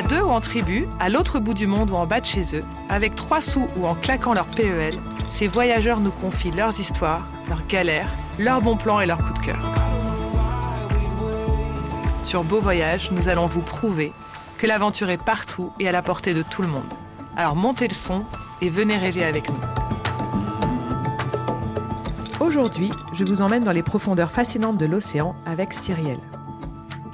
À deux ou en tribu, à l'autre bout du monde ou en bas de chez eux, avec trois sous ou en claquant leur PEL, ces voyageurs nous confient leurs histoires, leurs galères, leurs bons plans et leurs coups de cœur. Sur Beau Voyage, nous allons vous prouver que l'aventure est partout et à la portée de tout le monde. Alors montez le son et venez rêver avec nous. Aujourd'hui, je vous emmène dans les profondeurs fascinantes de l'océan avec Cyrielle.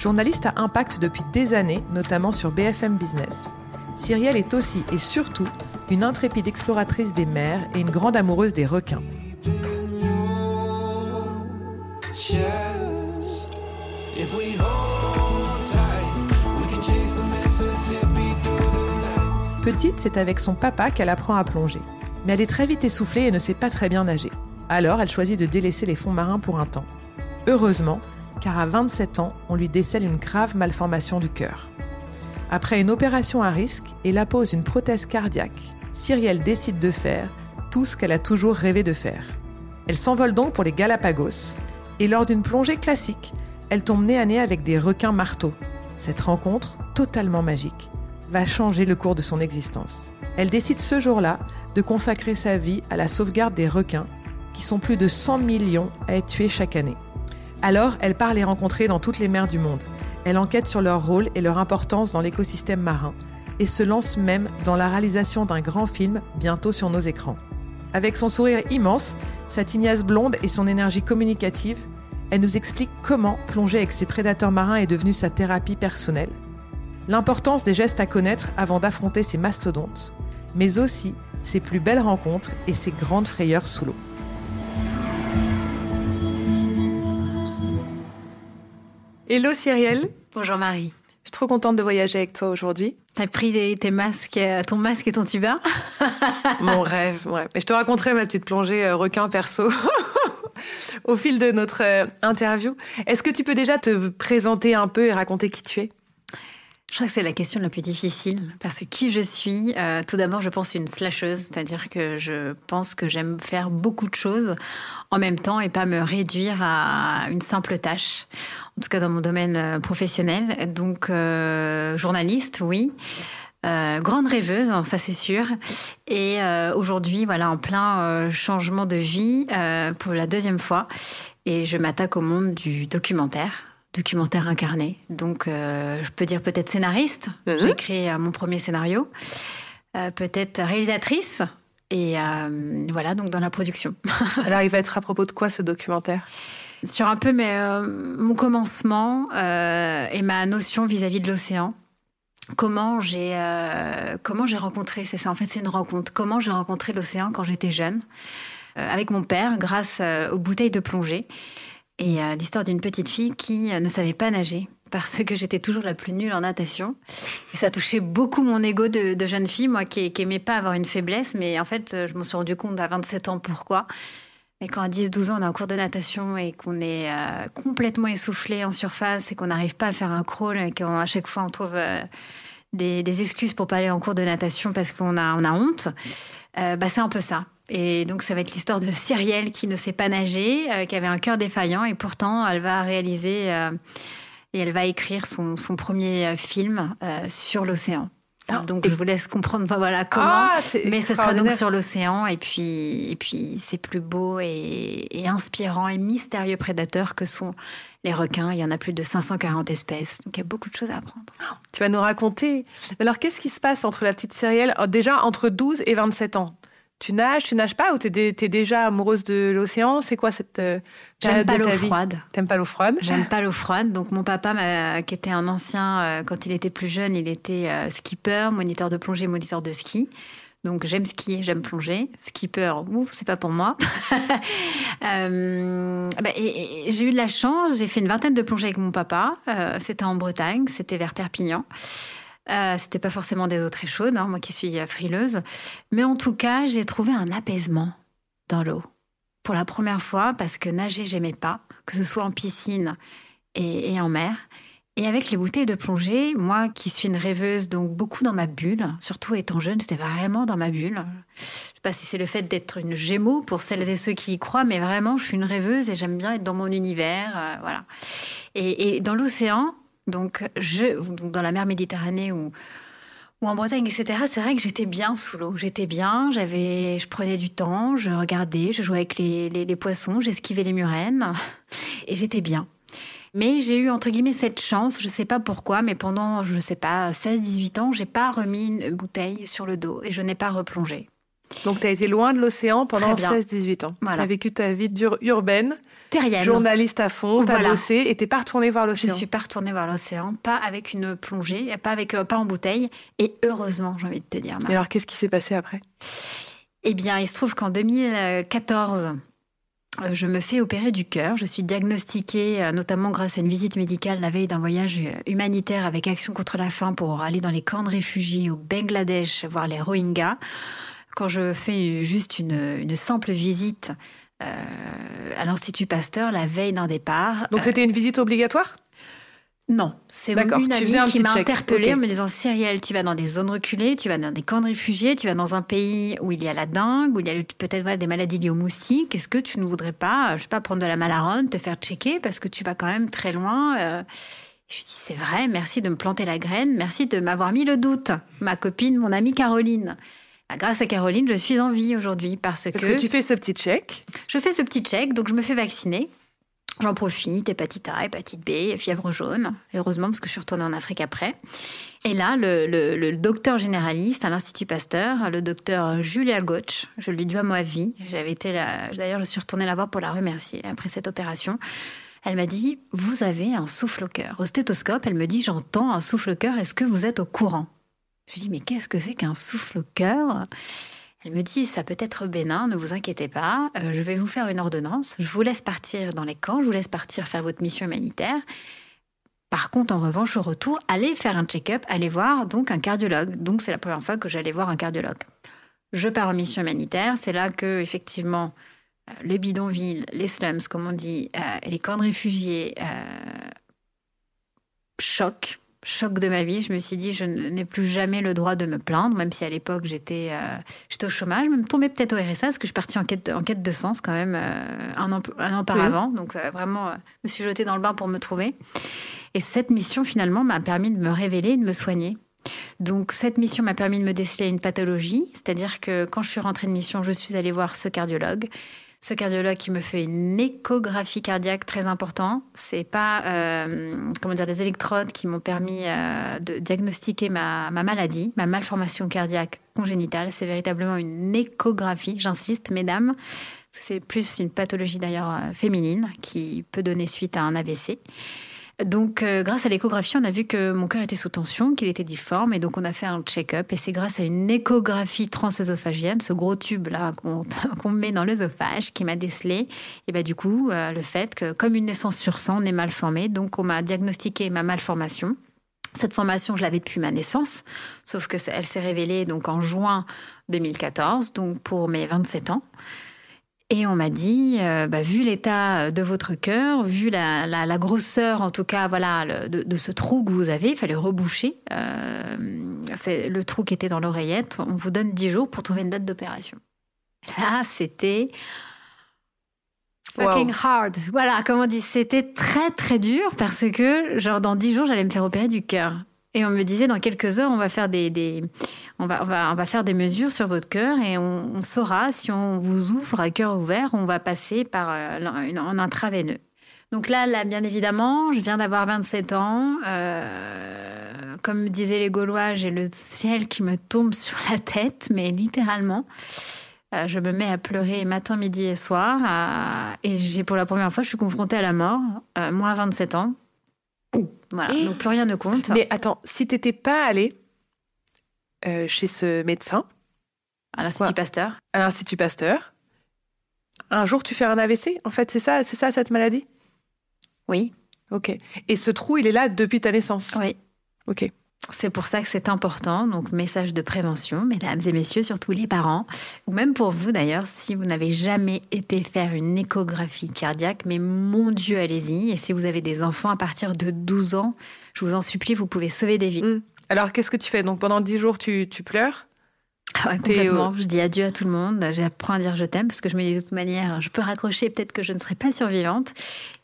Journaliste à impact depuis des années, notamment sur BFM Business, Cyrielle est aussi et surtout une intrépide exploratrice des mers et une grande amoureuse des requins. Petite, c'est avec son papa qu'elle apprend à plonger. Mais elle est très vite essoufflée et ne sait pas très bien nager. Alors, elle choisit de délaisser les fonds marins pour un temps. Heureusement, car à 27 ans, on lui décèle une grave malformation du cœur. Après une opération à risque et la pose d'une prothèse cardiaque, Cyrielle décide de faire tout ce qu'elle a toujours rêvé de faire. Elle s'envole donc pour les Galapagos et lors d'une plongée classique, elle tombe nez à nez avec des requins marteaux. Cette rencontre, totalement magique, va changer le cours de son existence. Elle décide ce jour-là de consacrer sa vie à la sauvegarde des requins, qui sont plus de 100 millions à être tués chaque année. Alors, elle part les rencontrer dans toutes les mers du monde. Elle enquête sur leur rôle et leur importance dans l'écosystème marin, et se lance même dans la réalisation d'un grand film bientôt sur nos écrans. Avec son sourire immense, sa tignasse blonde et son énergie communicative, elle nous explique comment plonger avec ses prédateurs marins est devenue sa thérapie personnelle l'importance des gestes à connaître avant d'affronter ces mastodontes, mais aussi ses plus belles rencontres et ses grandes frayeurs sous l'eau. Hello Cyrielle. Bonjour Marie. Je suis trop contente de voyager avec toi aujourd'hui. T'as pris tes masques, euh, ton masque et ton tuba? Mon rêve, ouais. Mais je te raconterai ma petite plongée euh, requin perso au fil de notre euh, interview. Est-ce que tu peux déjà te présenter un peu et raconter qui tu es? Je crois que c'est la question la plus difficile parce que qui je suis, euh, tout d'abord, je pense une slasheuse, c'est-à-dire que je pense que j'aime faire beaucoup de choses en même temps et pas me réduire à une simple tâche. En tout cas, dans mon domaine euh, professionnel. Donc, euh, journaliste, oui. grande rêveuse, hein, ça c'est sûr. Et aujourd'hui, voilà, en plein changement de vie pour la deuxième fois. Et je m'attaque au monde du documentaire documentaire incarné. Donc, euh, je peux dire peut-être scénariste. Mhm. J'ai créé euh, mon premier scénario. Euh, peut-être réalisatrice. Et voilà, donc dans la production. Alors, il va être à propos de quoi ce documentaire? Sur un peu mais, mon commencement et ma notion vis-à-vis de l'océan. Comment j'ai comment j'ai rencontré, c'est ça en fait, c'est une rencontre. Comment j'ai rencontré l'océan quand j'étais jeune avec mon père grâce aux bouteilles de plongée. Et l'histoire d'une petite fille qui euh, ne savait pas nager parce que j'étais toujours la plus nulle en natation. Et ça touchait beaucoup mon ego de, jeune fille, moi qui, n'aimais pas avoir une faiblesse. Mais en fait, je me suis rendu compte à 27 ans pourquoi. Mais quand à 10-12 ans, on est en cours de natation et qu'on est euh, complètement essoufflé en surface et qu'on n'arrive pas à faire un crawl et qu'à chaque fois on trouve euh, des, excuses pour pas aller en cours de natation parce qu'on a, a honte, euh, bah, c'est un peu ça. Et donc, ça va être l'histoire de Cyrielle qui ne sait pas nager, qui avait un cœur défaillant, et pourtant, elle va réaliser et elle va écrire son, son premier film sur l'océan. Ah, donc je vous laisse comprendre voilà comment. Ah, mais ce sera donc sur l'océan et puis et puis c'est plus beau et, et, inspirant et mystérieux prédateurs que sont les requins. Il y en a plus de 540 espèces, donc il y a beaucoup de choses à apprendre. Tu vas nous raconter. Alors qu'est-ce qui se passe entre la petite Cyrielle déjà entre 12 et 27 ans? Tu nages, tu nages pas ou tu es, déjà amoureuse de l'océan? C'est quoi cette euh, J'aime pas l'eau froide. T'aimes pas l'eau froide? J'aime pas l'eau froide. Donc mon papa, qui était un ancien, euh, quand il était plus jeune, il était euh, skipper, moniteur de plongée, moniteur de ski. Donc j'aime skier, j'aime plonger. Skipper, ouf, c'est pas pour moi. Bah, j'ai eu de la chance, j'ai fait une vingtaine de plongées avec mon papa. c'était en Bretagne, c'était vers Perpignan. Euh, c'était pas forcément des eaux très chaudes, hein, moi qui suis euh, frileuse. Mais en tout cas, j'ai trouvé un apaisement dans l'eau. Pour la première fois, parce que nager, j'aimais pas, que ce soit en piscine et, en mer. Et avec les bouteilles de plongée, moi qui suis une rêveuse, donc beaucoup dans ma bulle, surtout étant jeune, j'étais vraiment dans ma bulle. Je sais pas si c'est le fait d'être une gémeaux pour celles et ceux qui y croient, mais vraiment, je suis une rêveuse et j'aime bien être dans mon univers. Euh, voilà. et dans l'océan, donc, je, dans la mer Méditerranée ou, ou en Bretagne, etc., c'est vrai que j'étais bien sous l'eau. J'étais bien, j'avais, je prenais du temps, je regardais, je jouais avec les, les, poissons, j'esquivais les murènes, et j'étais bien. Mais j'ai eu, entre guillemets, cette chance, je ne sais pas pourquoi, mais pendant, je ne sais pas, 16-18 ans, j'ai pas remis une bouteille sur le dos et je n'ai pas replongé. Donc, tu as été loin de l'océan pendant 16-18 ans. Tu as vécu ta vie urbaine, Terrienne. journaliste à fond, tu as bossé et tu pas retournée voir l'océan. Je ne suis pas retournée voir l'océan, pas avec une plongée, pas, avec, euh, pas en bouteille. Et heureusement, j'ai envie de te dire. Et alors, qu'est-ce qui s'est passé après? Eh bien, il se trouve qu'en 2014, euh, je me fais opérer du cœur. Je suis diagnostiquée, euh, notamment grâce à une visite médicale la veille d'un voyage humanitaire avec Action contre la faim pour aller dans les camps de réfugiés au Bangladesh, voir les Rohingyas quand je fais juste une, simple visite euh, à l'Institut Pasteur la veille d'un départ. Donc c'était une visite obligatoire? Non, c'est une amie qui m'a interpellée en me disant Cyrielle, tu vas dans des zones reculées, tu vas dans des camps de réfugiés, tu vas dans un pays où il y a la dengue, où il y a peut-être des maladies liées aux moustiques. Est-ce que tu ne voudrais pas, je sais pas, prendre de la malarone, te faire checker parce que tu vas quand même très loin euh. Je lui dis c'est vrai, merci de me planter la graine, merci de m'avoir mis le doute, ma copine, mon amie Caroline. Bah, grâce à Caroline, je suis en vie aujourd'hui parce, parce que, tu fais ce petit check. Je fais ce petit check, donc je me fais vacciner. J'en profite, hépatite A, hépatite B, fièvre jaune, heureusement parce que je suis retournée en Afrique après. Et là, le, docteur généraliste à l'Institut Pasteur, le docteur Julia Gotch, je lui dois ma vie. J'avais été d'ailleurs, je suis retournée la voir pour la remercier après cette opération. Elle m'a dit Vous avez un souffle au cœur. Au stéthoscope, elle me dit J'entends un souffle au cœur, est-ce que vous êtes au courant? Je lui dis, mais qu'est-ce que c'est qu'un souffle au cœur? Elle me dit, ça peut être bénin, ne vous inquiétez pas, euh, je vais vous faire une ordonnance, je vous laisse partir dans les camps, je vous laisse partir faire votre mission humanitaire. Par contre, en revanche, au retour, allez faire un check-up, allez voir donc un cardiologue. Donc, c'est la première fois que j'allais voir un cardiologue. Je pars en mission humanitaire. C'est là que, effectivement, euh, les bidonvilles, les slums, comme on dit, euh, les camps de réfugiés choquent choc de ma vie. Je me suis dit, je n'ai plus jamais le droit de me plaindre, même si à l'époque j'étais euh, au chômage. Je me tombais peut-être au RSA parce que je suis partie en quête, en quête de sens quand même euh, un, an, un an auparavant. Donc euh, vraiment, je me suis jetée dans le bain pour me trouver. Et cette mission finalement m'a permis de me révéler et de me soigner. Donc cette mission m'a permis de me déceler une pathologie, c'est-à-dire que quand je suis rentrée de mission, je suis allée voir ce cardiologue ce cardiologue qui me fait une échographie cardiaque très importante. C'est pas euh, comment dire des électrodes qui m'ont permis euh, de diagnostiquer ma, maladie, ma malformation cardiaque congénitale. C'est véritablement une échographie. J'insiste, mesdames, c'est plus une pathologie d'ailleurs euh, féminine qui peut donner suite à un AVC. Donc, euh, grâce à l'échographie, on a vu que mon cœur était sous tension, qu'il était difforme, et donc on a fait un check-up. Et c'est grâce à une échographie transœsophagienne, ce gros tube là qu'on met dans l'œsophage, qui m'a décelé. Et bah du coup, euh, le fait que, comme une naissance sur sang, on est mal formé. Donc, on m'a diagnostiqué ma malformation. Cette formation, je l'avais depuis ma naissance, sauf que elle s'est révélée donc en juin 2014, donc pour mes 27 ans. Et on m'a dit, euh, bah, vu l'état de votre cœur, vu la, grosseur, en tout cas, voilà, de, ce trou que vous avez, il fallait reboucher. Euh, c'est le trou qui était dans l'oreillette. On vous donne 10 jours pour trouver une date d'opération. Là, c'était fucking hard. Voilà, comme on dit, c'était très très dur parce que, genre, dans 10 jours, j'allais me faire opérer du cœur. Et on me disait, dans quelques heures, on va faire des, on, va, on, va, on va faire des mesures sur votre cœur et on, saura si on vous ouvre à cœur ouvert, on va passer par euh, un intraveineux. Donc là, bien évidemment, je viens d'avoir 27 ans. Euh, comme disaient les Gaulois, j'ai le ciel qui me tombe sur la tête, mais littéralement. Euh, je me mets à pleurer matin, midi et soir. et j'ai pour la première fois, je suis confrontée à la mort, moi à 27 ans. Voilà, donc plus rien ne compte. Mais attends, si t'étais pas allé euh, chez ce médecin, à l'Institut Pasteur, à l'Institut Pasteur, un jour tu fais un AVC. En fait, c'est ça, c'est ça cette maladie? Oui. Ok. Et ce trou, il est là depuis ta naissance? Oui. Ok. C'est pour ça que c'est important. Donc, message de prévention, mesdames et messieurs, surtout les parents, ou même pour vous d'ailleurs, si vous n'avez jamais été faire une échographie cardiaque, mais mon Dieu, allez-y. Et si vous avez des enfants à partir de 12 ans, je vous en supplie, vous pouvez sauver des vies. Mmh. Alors, qu'est-ce que tu fais? Donc, pendant 10 jours, tu, tu pleures? Ah complètement. Je dis adieu à tout le monde. J'apprends à dire je t'aime parce que je me dis de toute manière, je peux raccrocher, peut-être que je ne serai pas survivante.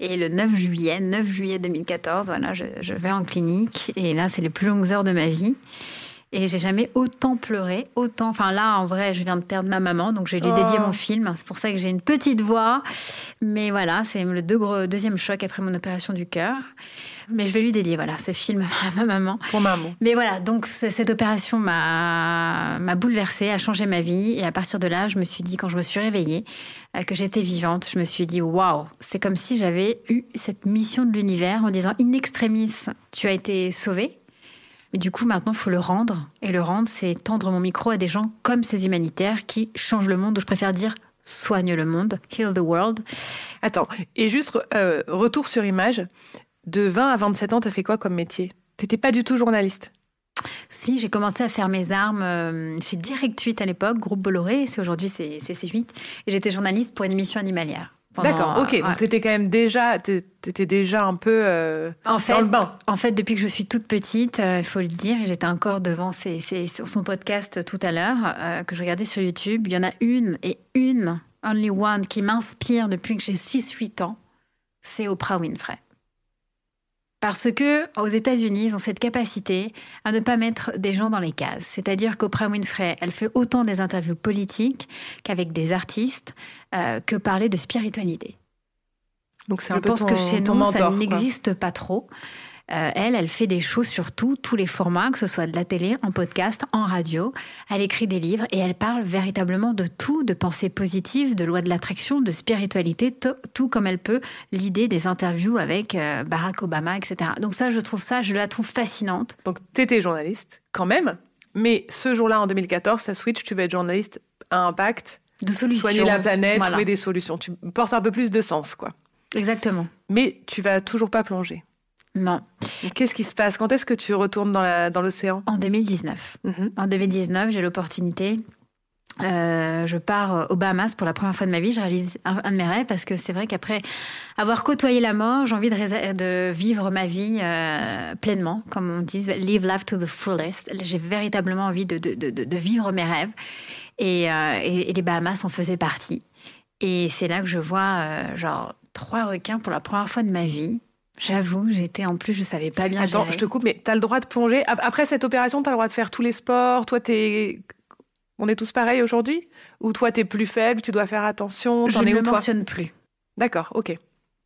Et le 9 juillet, 9 juillet 2014, voilà, je, je vais en clinique et là, c'est les plus longues heures de ma vie. Et j'ai jamais autant pleuré, autant. Enfin là, en vrai, je viens de perdre ma maman, donc je lui ai dédié oh. mon film. C'est pour ça que j'ai une petite voix. Mais voilà, c'est le deuxième choc après mon opération du cœur. Mais je vais lui dédier voilà ce film à ma maman. Pour maman. Mais voilà, donc cette opération m'a m'a bouleversée, a changé ma vie. Et à partir de là, je me suis dit, quand je me suis réveillée, euh, que j'étais vivante, je me suis dit, waouh, c'est comme si j'avais eu cette mission de l'univers en disant, in extremis, tu as été sauvée. Mais du coup, maintenant, il faut le rendre. Et le rendre, c'est tendre mon micro à des gens comme ces humanitaires qui changent le monde, ou je préfère dire soigne le monde, heal the world. Attends, et juste euh, retour sur image de 20 à 27 ans, tu as fait quoi comme métier? T'étais pas du tout journaliste? Si, j'ai commencé à faire mes armes euh, chez Direct 8 à l'époque, groupe Bolloré, c'est aujourd'hui c'est C8, et j'étais journaliste pour une émission animalière. D'accord, ok. Donc t'étais quand même déjà, t'étais déjà un peu euh, en fait, dans le bain. En fait, depuis que je suis toute petite, euh, il faut le dire, et j'étais encore devant son podcast tout à l'heure que je regardais sur YouTube. Il y en a une et une, only one, qui m'inspire depuis que j'ai 6-8 ans. C'est Oprah Winfrey. Parce que aux États-Unis, ils ont cette capacité à ne pas mettre des gens dans les cases. C'est-à-dire qu'Oprah Winfrey, elle fait autant des interviews politiques qu'avec des artistes, euh, que parler de spiritualité. Donc c'est Je pense que chez nous, ça n'existe pas trop. Euh, elle, elle fait des choses sur tout, tous les formats, que ce soit de la télé, en podcast, en radio. Elle écrit des livres et elle parle véritablement de tout, de pensée positive, de loi de l'attraction, de spiritualité, tout comme elle peut l'idée des interviews avec euh, Barack Obama, etc. Donc ça, je trouve ça, je la trouve fascinante. Donc tu étais journaliste quand même, mais ce jour-là, en 2014, ça switch, tu vas être journaliste à impact. De solutions. Soigner la planète, trouver des solutions. Tu portes un peu plus de sens, quoi. Exactement. Mais tu vas toujours pas plonger. Non. Qu'est-ce qui se passe? Quand est-ce que tu retournes dans l'océan? En 2019. Mhm. En 2019, j'ai l'opportunité. Euh, je pars aux Bahamas pour la première fois de ma vie. Je réalise un, de mes rêves parce que c'est vrai qu'après avoir côtoyé la mort, j'ai envie de, de, vivre ma vie euh, pleinement, comme on dit, live life to the fullest. J'ai véritablement envie de, de, de, vivre mes rêves euh, et, et, les Bahamas en faisaient partie. Et c'est là que je vois genre trois requins pour la première fois de ma vie. J'avoue, j'étais en plus, je savais pas bien. Attends, je te coupe, mais tu as le droit de plonger. Après cette opération, tu as le droit de faire tous les sports. Toi, es... on est tous pareils aujourd'hui? Ou toi, tu es plus faible, tu dois faire attention Je ne le mentionne plus. D'accord, ok.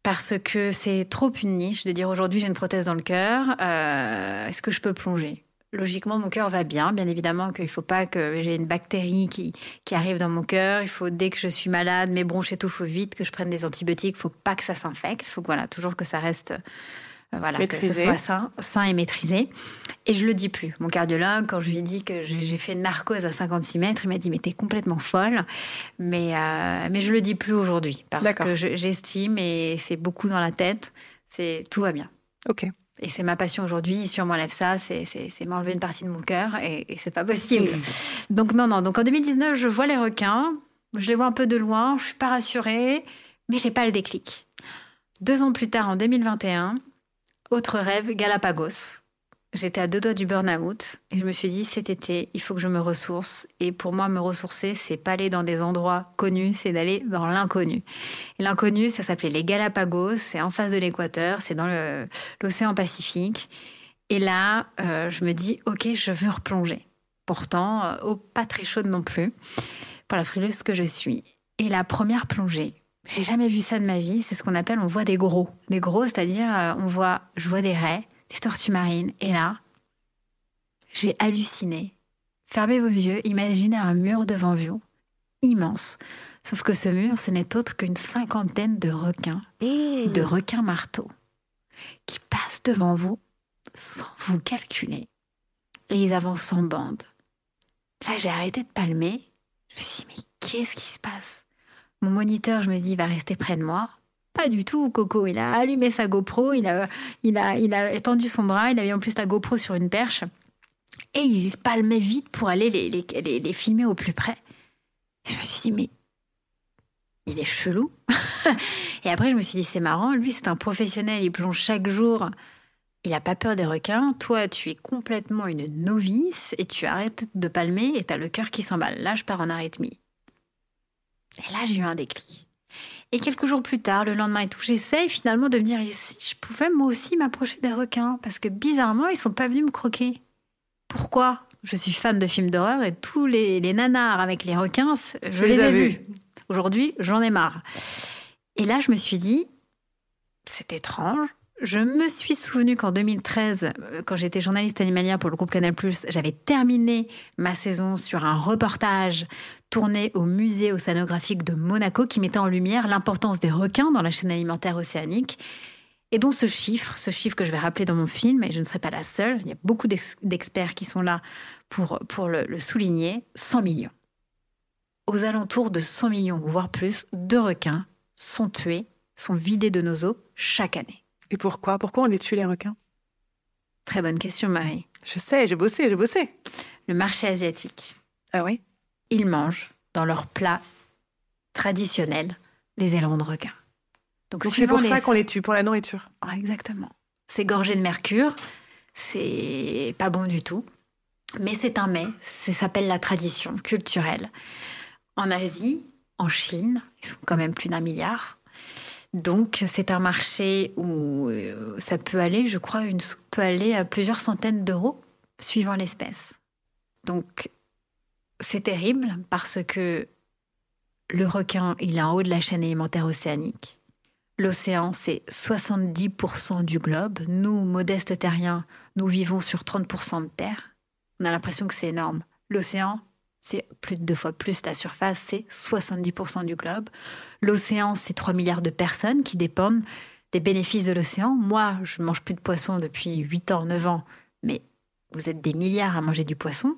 Parce que c'est trop une niche de dire aujourd'hui j'ai une prothèse dans le cœur, euh, est-ce que je peux plonger? Logiquement, mon cœur va bien. Bien évidemment qu'il ne faut pas que j'ai une bactérie qui, qui arrive dans mon cœur. Il faut, dès que je suis malade, mes bronches et tout, il faut vite que je prenne des antibiotiques. Il ne faut pas que ça s'infecte. Il faut voilà, toujours que ça reste Euh, voilà, que ce soit sain, sain et maîtrisé. Et je le dis plus. Mon cardiologue, quand je lui ai dit que j'ai fait une narcose à 56 mètres, il m'a dit mais t'es complètement folle. Mais euh, mais je le dis plus aujourd'hui parce que j'estime et c'est beaucoup dans la tête. C'est tout va bien. Ok. Et c'est ma passion aujourd'hui. Si on m'enlève ça, c'est m'enlever une partie de mon cœur et, et c'est pas possible. Donc non non. Donc en 2019, je vois les requins. Je les vois un peu de loin. Je suis pas rassurée, mais j'ai pas le déclic. Deux ans plus tard, en 2021, autre rêve, Galapagos. J'étais à deux doigts du burn-out et je me suis dit cet été, il faut que je me ressource. Et pour moi, me ressourcer, c'est pas aller dans des endroits connus, c'est d'aller dans l'inconnu. L'inconnu, ça s'appelait les Galapagos, c'est en face de l'équateur, c'est dans l'océan Pacifique. Et là, euh, je me dis, ok, je veux replonger. Pourtant, euh, pas très chaude non plus, pour la frileuse que je suis. Et la première plongée, j'ai jamais vu ça de ma vie. C'est ce qu'on appelle, on voit des gros. Des gros, c'est-à-dire, euh, on voit, je vois des raies, des tortues marines. Et là, j'ai halluciné. Fermez vos yeux, imaginez un mur devant vous, immense. Sauf que ce mur, ce n'est autre qu'une cinquantaine de requins, de requins marteaux, qui passent devant vous sans vous calculer. Et ils avancent en bande. Là, j'ai arrêté de palmer. Je me suis dit, mais qu'est-ce qui se passe? Mon moniteur, je me dis, va rester près de moi. Pas du tout, Coco. Il a allumé sa GoPro, il a, il a, il a étendu son bras, il a mis en plus la GoPro sur une perche. Et il se palmait vite pour aller les, les, les, filmer au plus près. je me suis dit, mais il est chelou. et après, je me suis dit, c'est marrant, lui, c'est un professionnel, il plonge chaque jour. Il n'a pas peur des requins. Toi, tu es complètement une novice et tu arrêtes de palmer et tu as le cœur qui s'emballe. Là, je pars en arythmie. Et là, j'ai eu un déclic. Et quelques jours plus tard, le lendemain et tout, j'essaye finalement de me dire, et si je pouvais moi aussi m'approcher des requins? Parce que bizarrement, ils sont pas venus me croquer. Pourquoi? Je suis fan de films d'horreur et tous les, nanars avec les requins, je, les, ai vus. Aujourd'hui, j'en ai marre. Et là, je me suis dit, c'est étrange. Je me suis souvenu qu'en 2013, euh, quand j'étais journaliste animalière pour le groupe Canal+, j'avais terminé ma saison sur un reportage tourné au musée océanographique de Monaco qui mettait en lumière l'importance des requins dans la chaîne alimentaire océanique et dont ce chiffre, ce chiffre que je vais rappeler dans mon film, et je ne serai pas la seule, il y a beaucoup d'experts qui sont là pour, pour le, le souligner, 100 millions. Aux alentours de 100 millions, voire plus, de requins sont tués, sont vidés de nos eaux chaque année. Et pourquoi? Pourquoi on les tue les requins? Très bonne question, Marie. Je sais, j'ai bossé, j'ai bossé. Le marché asiatique. Ah oui? Ils mangent dans leur plat traditionnel les ailerons de requin. Donc c'est pour ça qu'on les tue, pour la nourriture. Ah, exactement. C'est gorgé de mercure, c'est pas bon du tout. Mais c'est un mets, ça s'appelle la tradition culturelle. En Asie, en Chine, ils sont quand même plus d'un milliard. Donc c'est un marché où euh, ça peut aller, je crois, une peut aller à plusieurs centaines d'euros suivant l'espèce. Donc c'est terrible parce que le requin, il est en haut de la chaîne alimentaire océanique. L'océan, c'est 70% du globe. Nous, modestes terriens, nous vivons sur 30% de terre. On a l'impression que c'est énorme. L'océan, c'est plus de deux fois plus la surface, c'est 70% du globe. L'océan, c'est 3 milliards de personnes qui dépendent des bénéfices de l'océan. Moi, je mange plus de poisson depuis 8 ans, 9 ans, mais vous êtes des milliards à manger du poisson.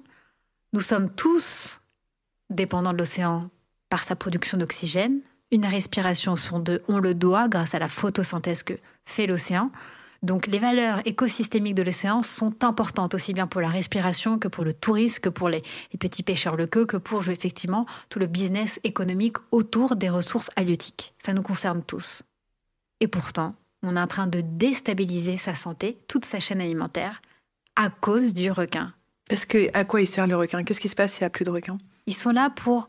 Nous sommes tous dépendants de l'océan par sa production d'oxygène. Une respiration sur on le doit grâce à la photosynthèse que fait l'océan. Donc les valeurs écosystémiques de l'océan sont importantes aussi bien pour la respiration que pour le tourisme, que pour les, petits pêcheurs le queue, que pour effectivement tout le business économique autour des ressources halieutiques. Ça nous concerne tous. Et pourtant, on est en train de déstabiliser sa santé, toute sa chaîne alimentaire, à cause du requin. Parce que à quoi il sert le requin? Qu'est-ce qui se passe s'il n'y a plus de requins? Ils sont là pour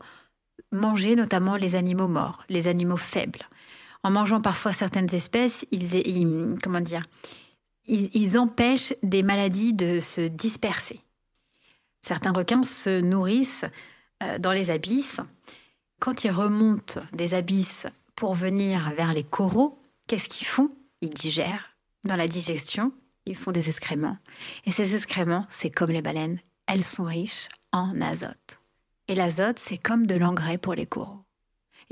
manger notamment les animaux morts, les animaux faibles en mangeant parfois certaines espèces, ils, comment dire, ils, empêchent des maladies de se disperser. Certains requins se nourrissent euh, dans les abysses. Quand ils remontent des abysses pour venir vers les coraux, qu'est-ce qu'ils font? Ils digèrent. Dans la digestion, ils font des excréments. Et ces excréments, c'est comme les baleines, elles sont riches en azote. Et l'azote, c'est comme de l'engrais pour les coraux.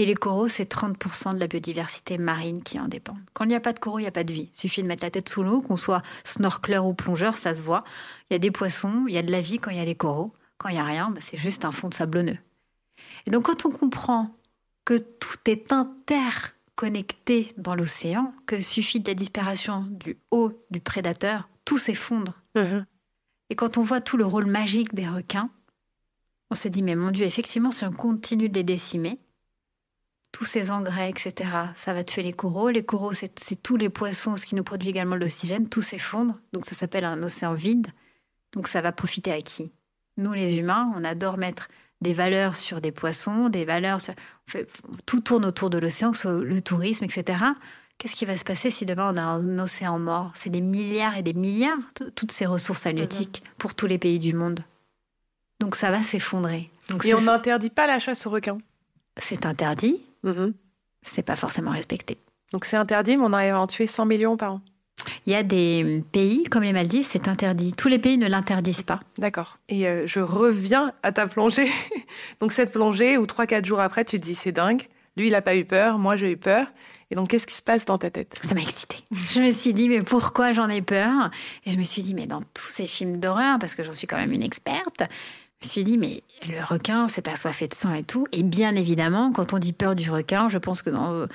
Et les coraux, c'est 30% de la biodiversité marine qui en dépend. Quand il n'y a pas de coraux, il n'y a pas de vie. Il suffit de mettre la tête sous l'eau, qu'on soit snorkeleur ou plongeur, ça se voit. Il y a des poissons, il y a de la vie quand il y a des coraux. Quand il n'y a rien, bah, c'est juste un fond de sablonneux. Et donc quand on comprend que tout est interconnecté dans l'océan, que suffit de la disparition du haut du prédateur, tout s'effondre. Uh-huh. Et quand on voit tout le rôle magique des requins, on se dit, mais mon Dieu, effectivement, si on continue de les décimer, tous ces engrais, etc., ça va tuer les coraux. Les coraux, c'est tous les poissons, ce qui nous produit également l'oxygène, tout s'effondre. Donc ça s'appelle un océan vide. Donc ça va profiter à qui? Nous, les humains, on adore mettre des valeurs sur des poissons, des valeurs sur... tout tourne autour de l'océan, que ce soit le tourisme, etc. Qu'est-ce qui va se passer si demain on a un océan mort? C'est des milliards et des milliards, toutes ces ressources halieutiques pour tous les pays du monde. Donc ça va s'effondrer. et on n'interdit pas la chasse aux requins? C'est interdit. Mm-hmm. C'est pas forcément respecté. Donc c'est interdit, mais on arrive à en tuer 100 millions par an. Il y a des pays comme les Maldives, c'est interdit. Tous les pays ne l'interdisent pas. D'accord. Et euh, je reviens à ta plongée. donc cette plongée où 3-4 jours après, tu te dis c'est dingue. Lui, il n'a pas eu peur, moi j'ai eu peur. Et donc, qu'est-ce qui se passe dans ta tête? Ça m'a excitée. Je me suis dit, mais pourquoi j'en ai peur? Et je me suis dit, mais dans tous ces films d'horreur, parce que j'en suis quand même une experte, je me suis dit, mais le requin, c'est assoiffé de sang et tout. Et bien évidemment, quand on dit peur du requin, je pense que dans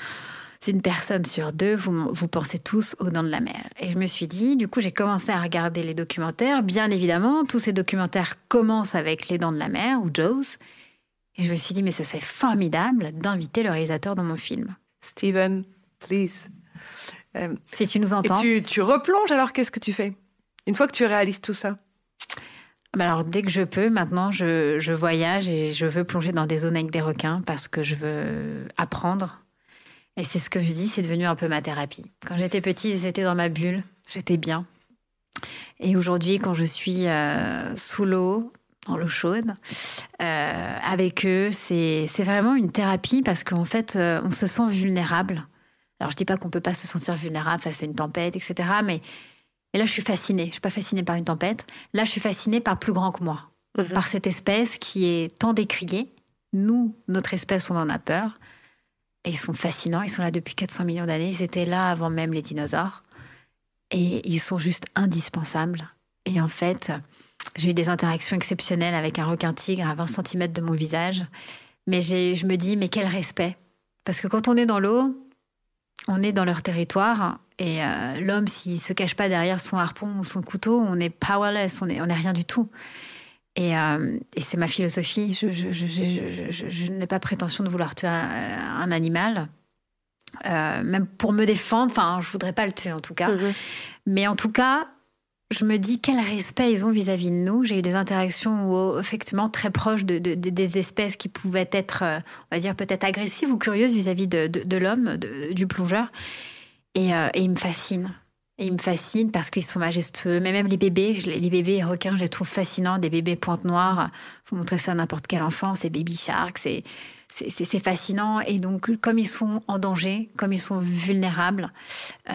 une personne sur deux, vous, vous pensez tous aux dents de la mer. Et je me suis dit, du coup, j'ai commencé à regarder les documentaires. Bien évidemment, tous ces documentaires commencent avec les dents de la mer ou Jaws. Et je me suis dit, mais ce serait formidable d'inviter le réalisateur dans mon film. Steven, please. Euh, si tu nous entends. Et tu, tu replonges, alors qu'est-ce que tu fais? Une fois que tu réalises tout ça bah alors, dès que je peux, maintenant, je, je, voyage et je veux plonger dans des zones avec des requins parce que je veux apprendre. Et c'est ce que je dis, c'est devenu un peu ma thérapie. Quand j'étais petite, j'étais dans ma bulle, j'étais bien. Et aujourd'hui, quand je suis euh, sous l'eau, dans l'eau chaude, euh, avec eux, c'est vraiment une thérapie parce qu'en fait, euh, on se sent vulnérable. Alors, je dis pas qu'on peut pas se sentir vulnérable face à une tempête, etc. Mais là, je suis fascinée. Je suis pas fascinée par une tempête. Là, je suis fascinée par plus grand que moi. Mhm. Par cette espèce qui est tant décriée. Nous, notre espèce, on en a peur. Et ils sont fascinants. Ils sont là depuis 400 millions d'années. Ils étaient là avant même les dinosaures. Et ils sont juste indispensables. Et en fait, j'ai eu des interactions exceptionnelles avec un requin-tigre à 20 cm de mon visage. Mais je me dis, mais quel respect. Parce que quand on est dans l'eau, on est dans leur territoire et euh, l'homme, s'il se cache pas derrière son harpon ou son couteau, on est powerless, on est, on est rien du tout. Et, euh, c'est ma philosophie. Je, n'ai pas prétention de vouloir tuer un, animal, euh, même pour me défendre. Enfin, je voudrais pas le tuer en tout cas. Mhm. Mais en tout cas, je me dis quel respect ils ont vis-à-vis de nous. J'ai eu des interactions effectivement très proches de, des espèces qui pouvaient être, on va dire, peut-être agressives ou curieuses vis-à-vis de, l'homme, du plongeur. Euh, et, ils me fascinent. Ils me fascinent parce qu'ils sont majestueux. Mais même les bébés, les bébés requins, je les trouve fascinants. Des bébés pointe noire, faut montrer ça à n'importe quel enfant. C'est baby shark, c'est c'est fascinant. Et donc, comme ils sont en danger, comme ils sont vulnérables, euh,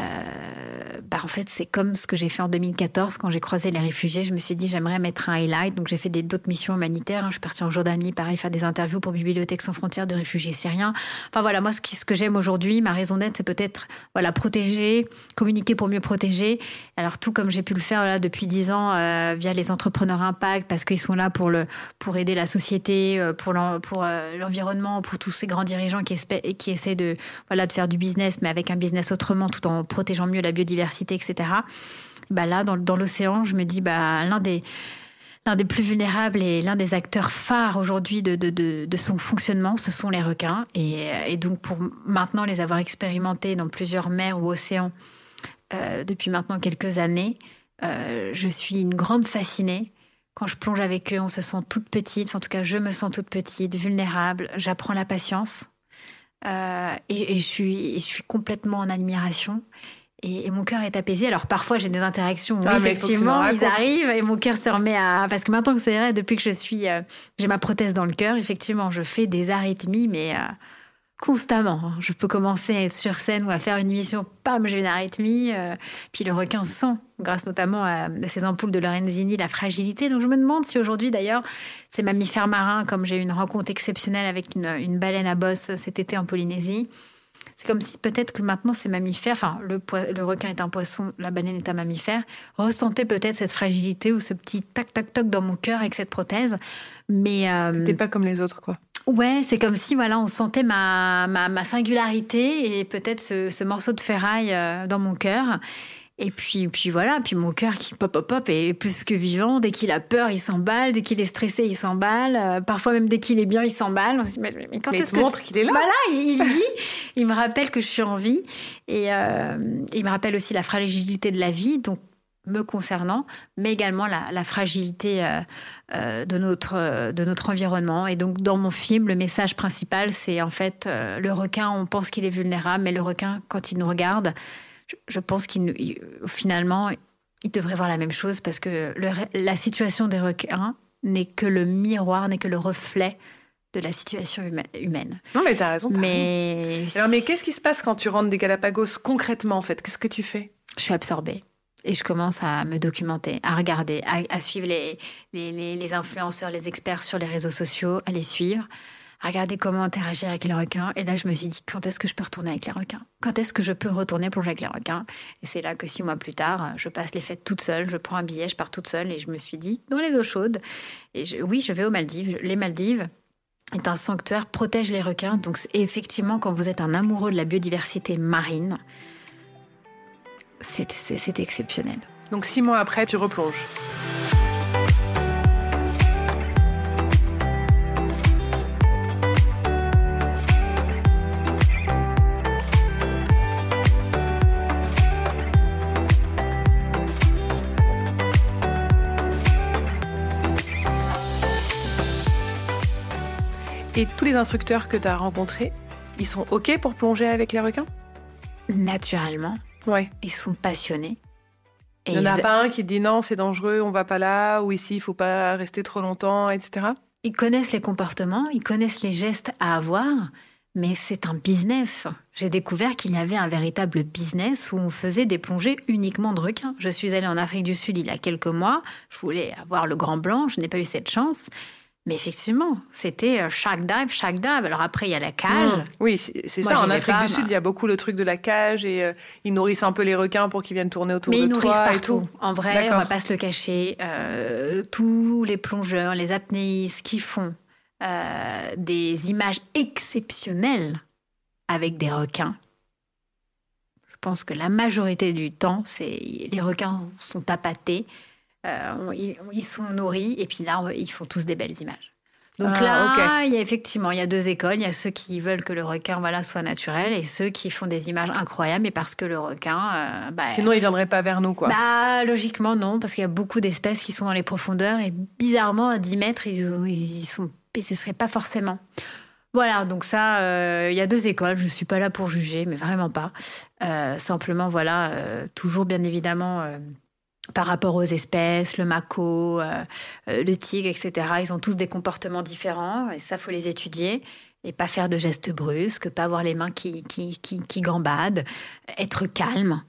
bah en fait, c'est comme ce que j'ai fait en 2014 quand j'ai croisé les réfugiés. Je me suis dit, j'aimerais mettre un highlight. Donc, j'ai fait d'autres missions humanitaires. Je suis partie en Jordanie, pareil, faire des interviews pour Bibliothèque sans frontières de réfugiés syriens. Enfin, voilà, moi, ce, que j'aime aujourd'hui, ma raison d'être, c'est peut-être voilà, protéger, communiquer pour mieux protéger. Alors, tout comme j'ai pu le faire depuis dix ans euh, via les entrepreneurs impact, parce qu'ils sont là pour, le, pour aider la société, euh, pour l'environnement pour tous ces grands dirigeants qui, essaient de, faire du business, mais avec un business autrement, tout en protégeant mieux la biodiversité, etc. Bah là, dans, l'océan, je me dis, bah, l'un des plus vulnérables et l'un des acteurs phares aujourd'hui de, son fonctionnement, ce sont les requins. Et, et, donc, pour maintenant les avoir expérimentés dans plusieurs mers ou océans euh, depuis maintenant quelques années, euh, je suis une grande fascinée quand je plonge avec eux, on se sent toute petite. en tout cas, je me sens toute petite, vulnérable. J'apprends la patience. Euh, et, je, suis, je suis complètement en admiration. Et, mon cœur est apaisé. Alors parfois j'ai des interactions où ah, effectivement ils arrivent et mon cœur se remet à parce que maintenant que c'est vrai depuis que je suis euh, j'ai ma prothèse dans le cœur effectivement je fais des arythmies mais euh, constamment. Hein. Je peux commencer à être sur scène ou à faire une émission, pam, j'ai une arythmie. Puis le requin sent, grâce notamment à, ces ampoules de Lorenzini, la fragilité. Donc je me demande si aujourd'hui, d'ailleurs, ces mammifères marins, comme j'ai eu une rencontre exceptionnelle avec une, baleine à bosse cet été en Polynésie, c'est comme si peut-être que maintenant ces mammifères, enfin le, requin est un poisson, la baleine est un mammifère, ressentaient peut-être cette fragilité ou ce petit tac tac tac dans mon cœur avec cette prothèse. Mais euh, pas comme les autres quoi. Ouais, c'est comme si voilà, on sentait ma, ma, singularité et peut-être ce, morceau de ferraille euh, dans mon cœur. Et puis, puis voilà, puis mon cœur qui pop, pop, pop est plus que vivant. Dès qu'il a peur, il s'emballe. Dès qu'il est stressé, il s'emballe. Euh, parfois même dès qu'il est bien, il s'emballe. Mais, mais, quand est-ce que montre qu'il est là Voilà, il, vit. il me rappelle que je suis en vie. Et euh, il me rappelle aussi la fragilité de la vie. Donc me concernant, mais également la, fragilité euh, euh, de, notre, euh, de notre environnement. Et donc, dans mon film, le message principal, c'est en fait le requin, on pense qu'il est vulnérable, mais le requin, quand il nous regarde, je, pense qu'il finalement, il devrait voir la même chose parce que la situation des requins n'est que le miroir, n'est que le reflet de la situation humaine. Non, mais tu as raison. mais, Alors, mais qu'est-ce qui se passe quand tu rentres des Galapagos concrètement, en fait? Qu'est-ce que tu fais? Je suis absorbée. Et je commence à me documenter, à regarder, à, suivre les, les, influenceurs, les experts sur les réseaux sociaux, à les suivre, à regarder comment interagir avec les requins. Et là, je me suis dit, quand est-ce que je peux retourner avec les requins? Quand est-ce que je peux retourner plonger avec les requins? Et c'est là que six mois plus tard, je passe les fêtes toute seule, je prends un billet, je pars toute seule et je me suis dit, dans les eaux chaudes. Et oui, je vais aux Maldives. Les Maldives, est un sanctuaire, protège les requins. Donc effectivement, quand vous êtes un amoureux de la biodiversité marine, c'est exceptionnel. Donc six mois après, tu replonges. Et tous les instructeurs que tu as rencontrés, ils sont OK pour plonger avec les requins? Naturellement. Ouais. Ils sont passionnés. il n'y en a pas un qui dit non, c'est dangereux, on va pas là, ou ici, il faut pas rester trop longtemps, etc. Ils connaissent les comportements, ils connaissent les gestes à avoir, mais c'est un business. J'ai découvert qu'il y avait un véritable business où on faisait des plongées uniquement de requins. Je suis allée en Afrique du Sud il y a quelques mois, je voulais avoir le grand blanc, je n'ai pas eu cette chance. Mais effectivement, c'était euh, chaque dive, chaque dive. Alors après, il y a la cage. Mmh. Oui, c'est ça. En Afrique du Sud, il y a beaucoup le truc de la cage et euh, ils nourrissent un peu les requins pour qu'ils viennent tourner autour de toi. Mais ils nourrissent partout. En vrai, on va pas se le cacher. Euh, tous les plongeurs, les apnéistes qui font des images exceptionnelles avec des requins. Je pense que la majorité du temps, c'est les requins sont appâtés. Euh, ils, sont nourris et puis là, ils font tous des belles images. Donc ah, là, il y a effectivement, il y a deux écoles. Il y a ceux qui veulent que le requin voilà, soit naturel et ceux qui font des images incroyables, mais parce que le requin... Euh, bah, Sinon, il ne viendrait pas vers nous, quoi. Bah, logiquement, non, parce qu'il y a beaucoup d'espèces qui sont dans les profondeurs et bizarrement, à 10 mètres, ils, ils sont... Et ce serait pas forcément... Voilà, donc ça, euh, il y a deux écoles. Je ne suis pas là pour juger, mais vraiment pas. simplement, voilà, toujours bien évidemment par rapport aux espèces, le mako, euh, euh, le tigre, etc. Ils ont tous des comportements différents et ça, faut les étudier et pas faire de gestes brusques, pas avoir les mains qui, gambadent, être calme.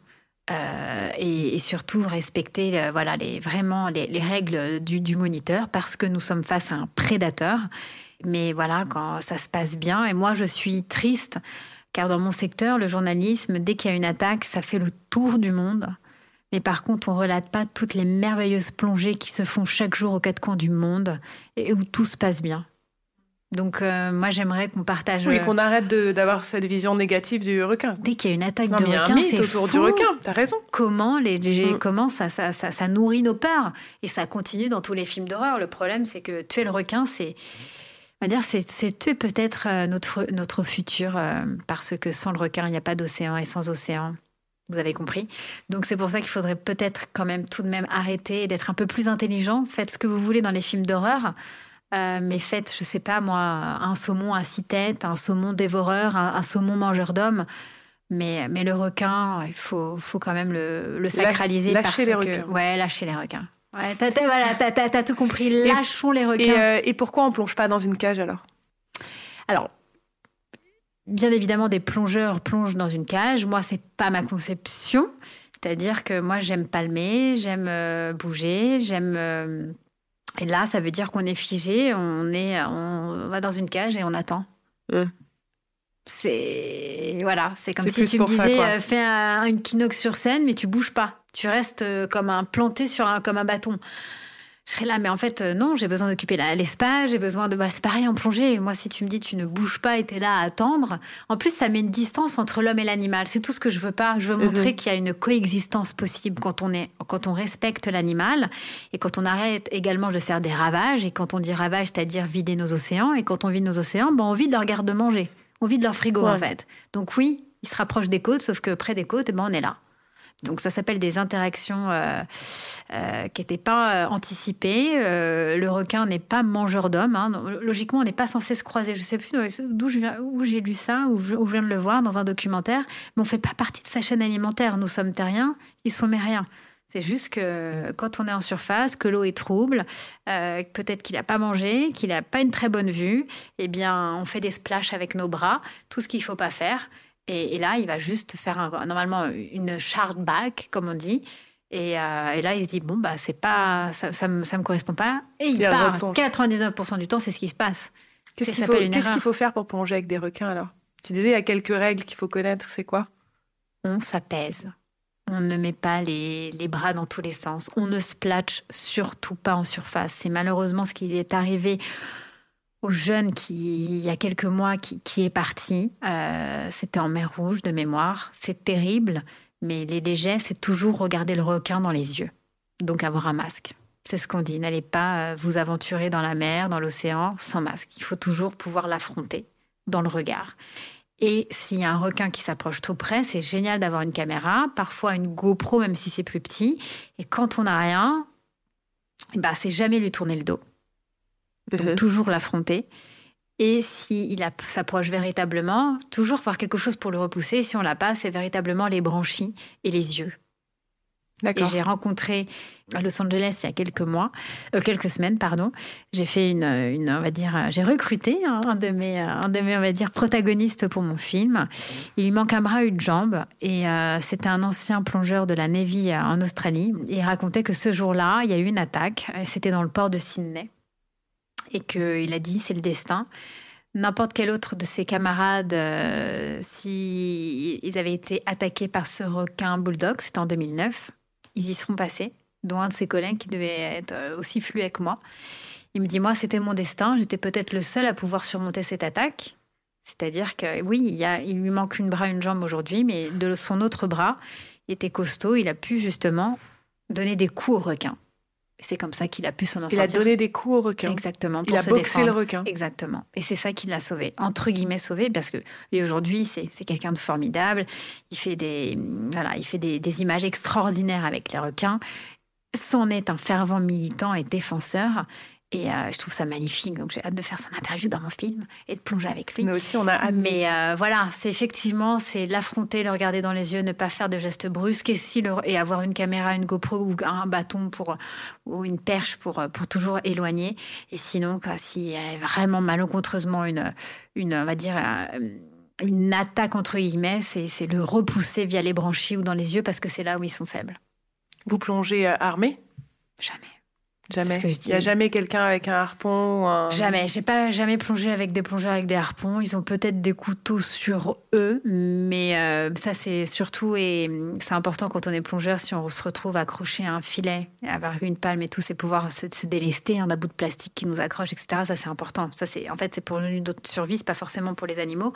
Euh, et, surtout respecter voilà les, vraiment les, règles du, moniteur parce que nous sommes face à un prédateur. Mais voilà, quand ça se passe bien, et moi je suis triste car dans mon secteur, le journalisme, dès qu'il y a une attaque, ça fait le tour du monde. Mais par contre, on relate pas toutes les merveilleuses plongées qui se font chaque jour aux quatre coins du monde et où tout se passe bien. Donc euh, moi j'aimerais qu'on partage. Oui, qu'on arrête d'avoir cette vision négative du requin. Dès qu'il y a une attaque de requin, c'est autour du requin. T'as raison. Comment les mm. comment ça ça, ça nourrit nos peurs et ça continue dans tous les films d'horreur. Le problème c'est que tuer le requin c'est on va dire c'est tuer peut-être euh, notre notre futur euh, parce que sans le requin il n'y a pas d'océan et sans océan vous avez compris. Donc c'est pour ça qu'il faudrait peut-être quand même tout de même arrêter d'être un peu plus intelligent. Faites ce que vous voulez dans les films d'horreur. Euh, mais faites, je sais pas moi, un saumon à six têtes, un saumon dévoreur, un, saumon mangeur d'hommes. Mais, mais le requin, il faut, faut quand même le, le sacraliser. Lâcher les requins. Ouais, lâcher les requins. Ouais, t'as, voilà, t'as, tout compris. Lâchons les requins. Et, euh, et pourquoi on plonge pas dans une cage alors? Alors, bien évidemment, des plongeurs plongent dans une cage. Moi, c'est pas ma conception. C'est-à-dire que moi, j'aime palmer, j'aime euh, bouger, j'aime. Euh, et là, ça veut dire qu'on est figé, on, est, on va dans une cage et on attend. C'est voilà, c'est comme si tu me disais euh, fais un, une kinox sur scène, mais tu bouges pas. Tu restes comme un planté sur un comme un bâton je serais là, mais en fait, euh, non, j'ai besoin d'occuper l'espace, j'ai besoin de. Bah, c'est pareil en plongée. Moi, si tu me dis tu ne bouges pas et tu es là à attendre, en plus, ça met une distance entre l'homme et l'animal. C'est tout ce que je veux pas. Je veux montrer mhm. qu'il y a une coexistence possible quand on, est, quand on respecte l'animal et quand on arrête également de faire des ravages. Et quand on dit ravage, c'est-à-dire vider nos océans. Et quand on vide nos océans, ben, on vide leur garde manger. On vide leur frigo, en fait. Donc, oui, ils se rapprochent des côtes, sauf que près des côtes, ben, on est là. Donc ça s'appelle des interactions euh, euh, qui n'étaient pas euh, anticipées. le requin n'est pas mangeur d'hommes. Hein. Logiquement, on n'est pas censé se croiser. Je ne sais plus d'où j'ai lu ça, ou je, viens de le voir dans un documentaire, mais on ne fait pas partie de sa chaîne alimentaire. Nous sommes terriens, ils sont mériens. C'est juste que quand on est en surface, que l'eau est trouble, peut-être qu'il n'a pas mangé, qu'il n'a pas une très bonne vue, eh bien, on fait des splashes avec nos bras, tout ce qu'il ne faut pas faire. Et, là, il va juste faire normalement une shard back, comme on dit. Euh, et, là, il se dit bon bah c'est pas ça, ça, me, me correspond pas. Et il, part. 99% du temps, c'est ce qui se passe. Qu'est-ce qu'il faut, faire pour plonger avec des requins alors? Tu disais il y a quelques règles qu'il faut connaître. C'est quoi? On s'apaise. On ne met pas les, les, bras dans tous les sens. On ne splatche surtout pas en surface. C'est malheureusement ce qui est arrivé au jeune qui, il y a quelques mois, qui, est parti. Euh, c'était en mer Rouge de mémoire. C'est terrible, mais les légers, c'est toujours regarder le requin dans les yeux. Donc avoir un masque. C'est ce qu'on dit. N'allez pas euh, vous aventurer dans la mer, dans l'océan, sans masque. Il faut toujours pouvoir l'affronter dans le regard. Et s'il y a un requin qui s'approche tout près, c'est génial d'avoir une caméra, parfois une GoPro, même si c'est plus petit. Et quand on n'a rien, bah, c'est jamais lui tourner le dos donc toujours l'affronter. Et s'il s'approche véritablement, toujours voir quelque chose pour le repousser. Si on l'a pas, c'est véritablement les branchies et les yeux. Et j'ai rencontré à Los Angeles il y a quelques mois, euh, quelques semaines, pardon. J'ai fait une, une, on va dire, j'ai recruté un de mes, un de mes, on va dire, protagonistes pour mon film. Il lui manque un bras, une jambe, et euh, c'était un ancien plongeur de la Navy euh, en Australie. il racontait que ce jour-là, il y a eu une attaque. C'était dans le port de Sydney et qu'il a dit c'est le destin. N'importe quel autre de ses camarades, euh, s'ils avaient été attaqués par ce requin bulldog, c'était en 2009, ils y seront passés, dont un de ses collègues qui devait être euh, aussi fluet que moi. Il me dit, moi, c'était mon destin, j'étais peut-être le seul à pouvoir surmonter cette attaque. C'est-à-dire que oui, il, lui manque une bras, une jambe aujourd'hui, mais de son autre bras, il était costaud, il a pu justement donner des coups au requin. C'est comme ça qu'il a pu s'en sortir. Il a donné des coups au requin. Exactement. il a boxé le requin. Exactement. Et c'est ça qui l'a sauvé. Entre guillemets sauvé, parce que aujourd'hui, c'est quelqu'un de formidable. Il fait des, voilà, il fait des, des images extraordinaires avec les requins. C'en est un fervent militant et défenseur. Et euh, je trouve ça magnifique. Donc j'ai hâte de faire son interview dans mon film et de plonger avec lui. Nous aussi, on a hâte. Mais euh, voilà, c'est effectivement, c'est l'affronter, le regarder dans les yeux, ne pas faire de gestes brusques et, si et avoir une caméra, une GoPro ou un bâton pour, ou une perche pour, pour toujours éloigner. Et sinon, s'il y a vraiment malencontreusement une, une on va dire, euh, une attaque entre guillemets, c'est le repousser via les branchies ou dans les yeux parce que c'est là où ils sont faibles. Vous plongez armé Jamais. Jamais. Il n'y a jamais quelqu'un avec un harpon ou un... Jamais. J'ai pas jamais plongé avec des plongeurs avec des harpons. Ils ont peut-être des couteaux sur eux, mais euh, ça c'est surtout et c'est important quand on est plongeur si on se retrouve accroché à un filet, avoir une palme et tout, c'est pouvoir se, délester hein, d'un bout de plastique qui nous accroche, etc. Ça c'est important. Ça c'est en fait c'est pour notre survie, c'est pas forcément pour les animaux.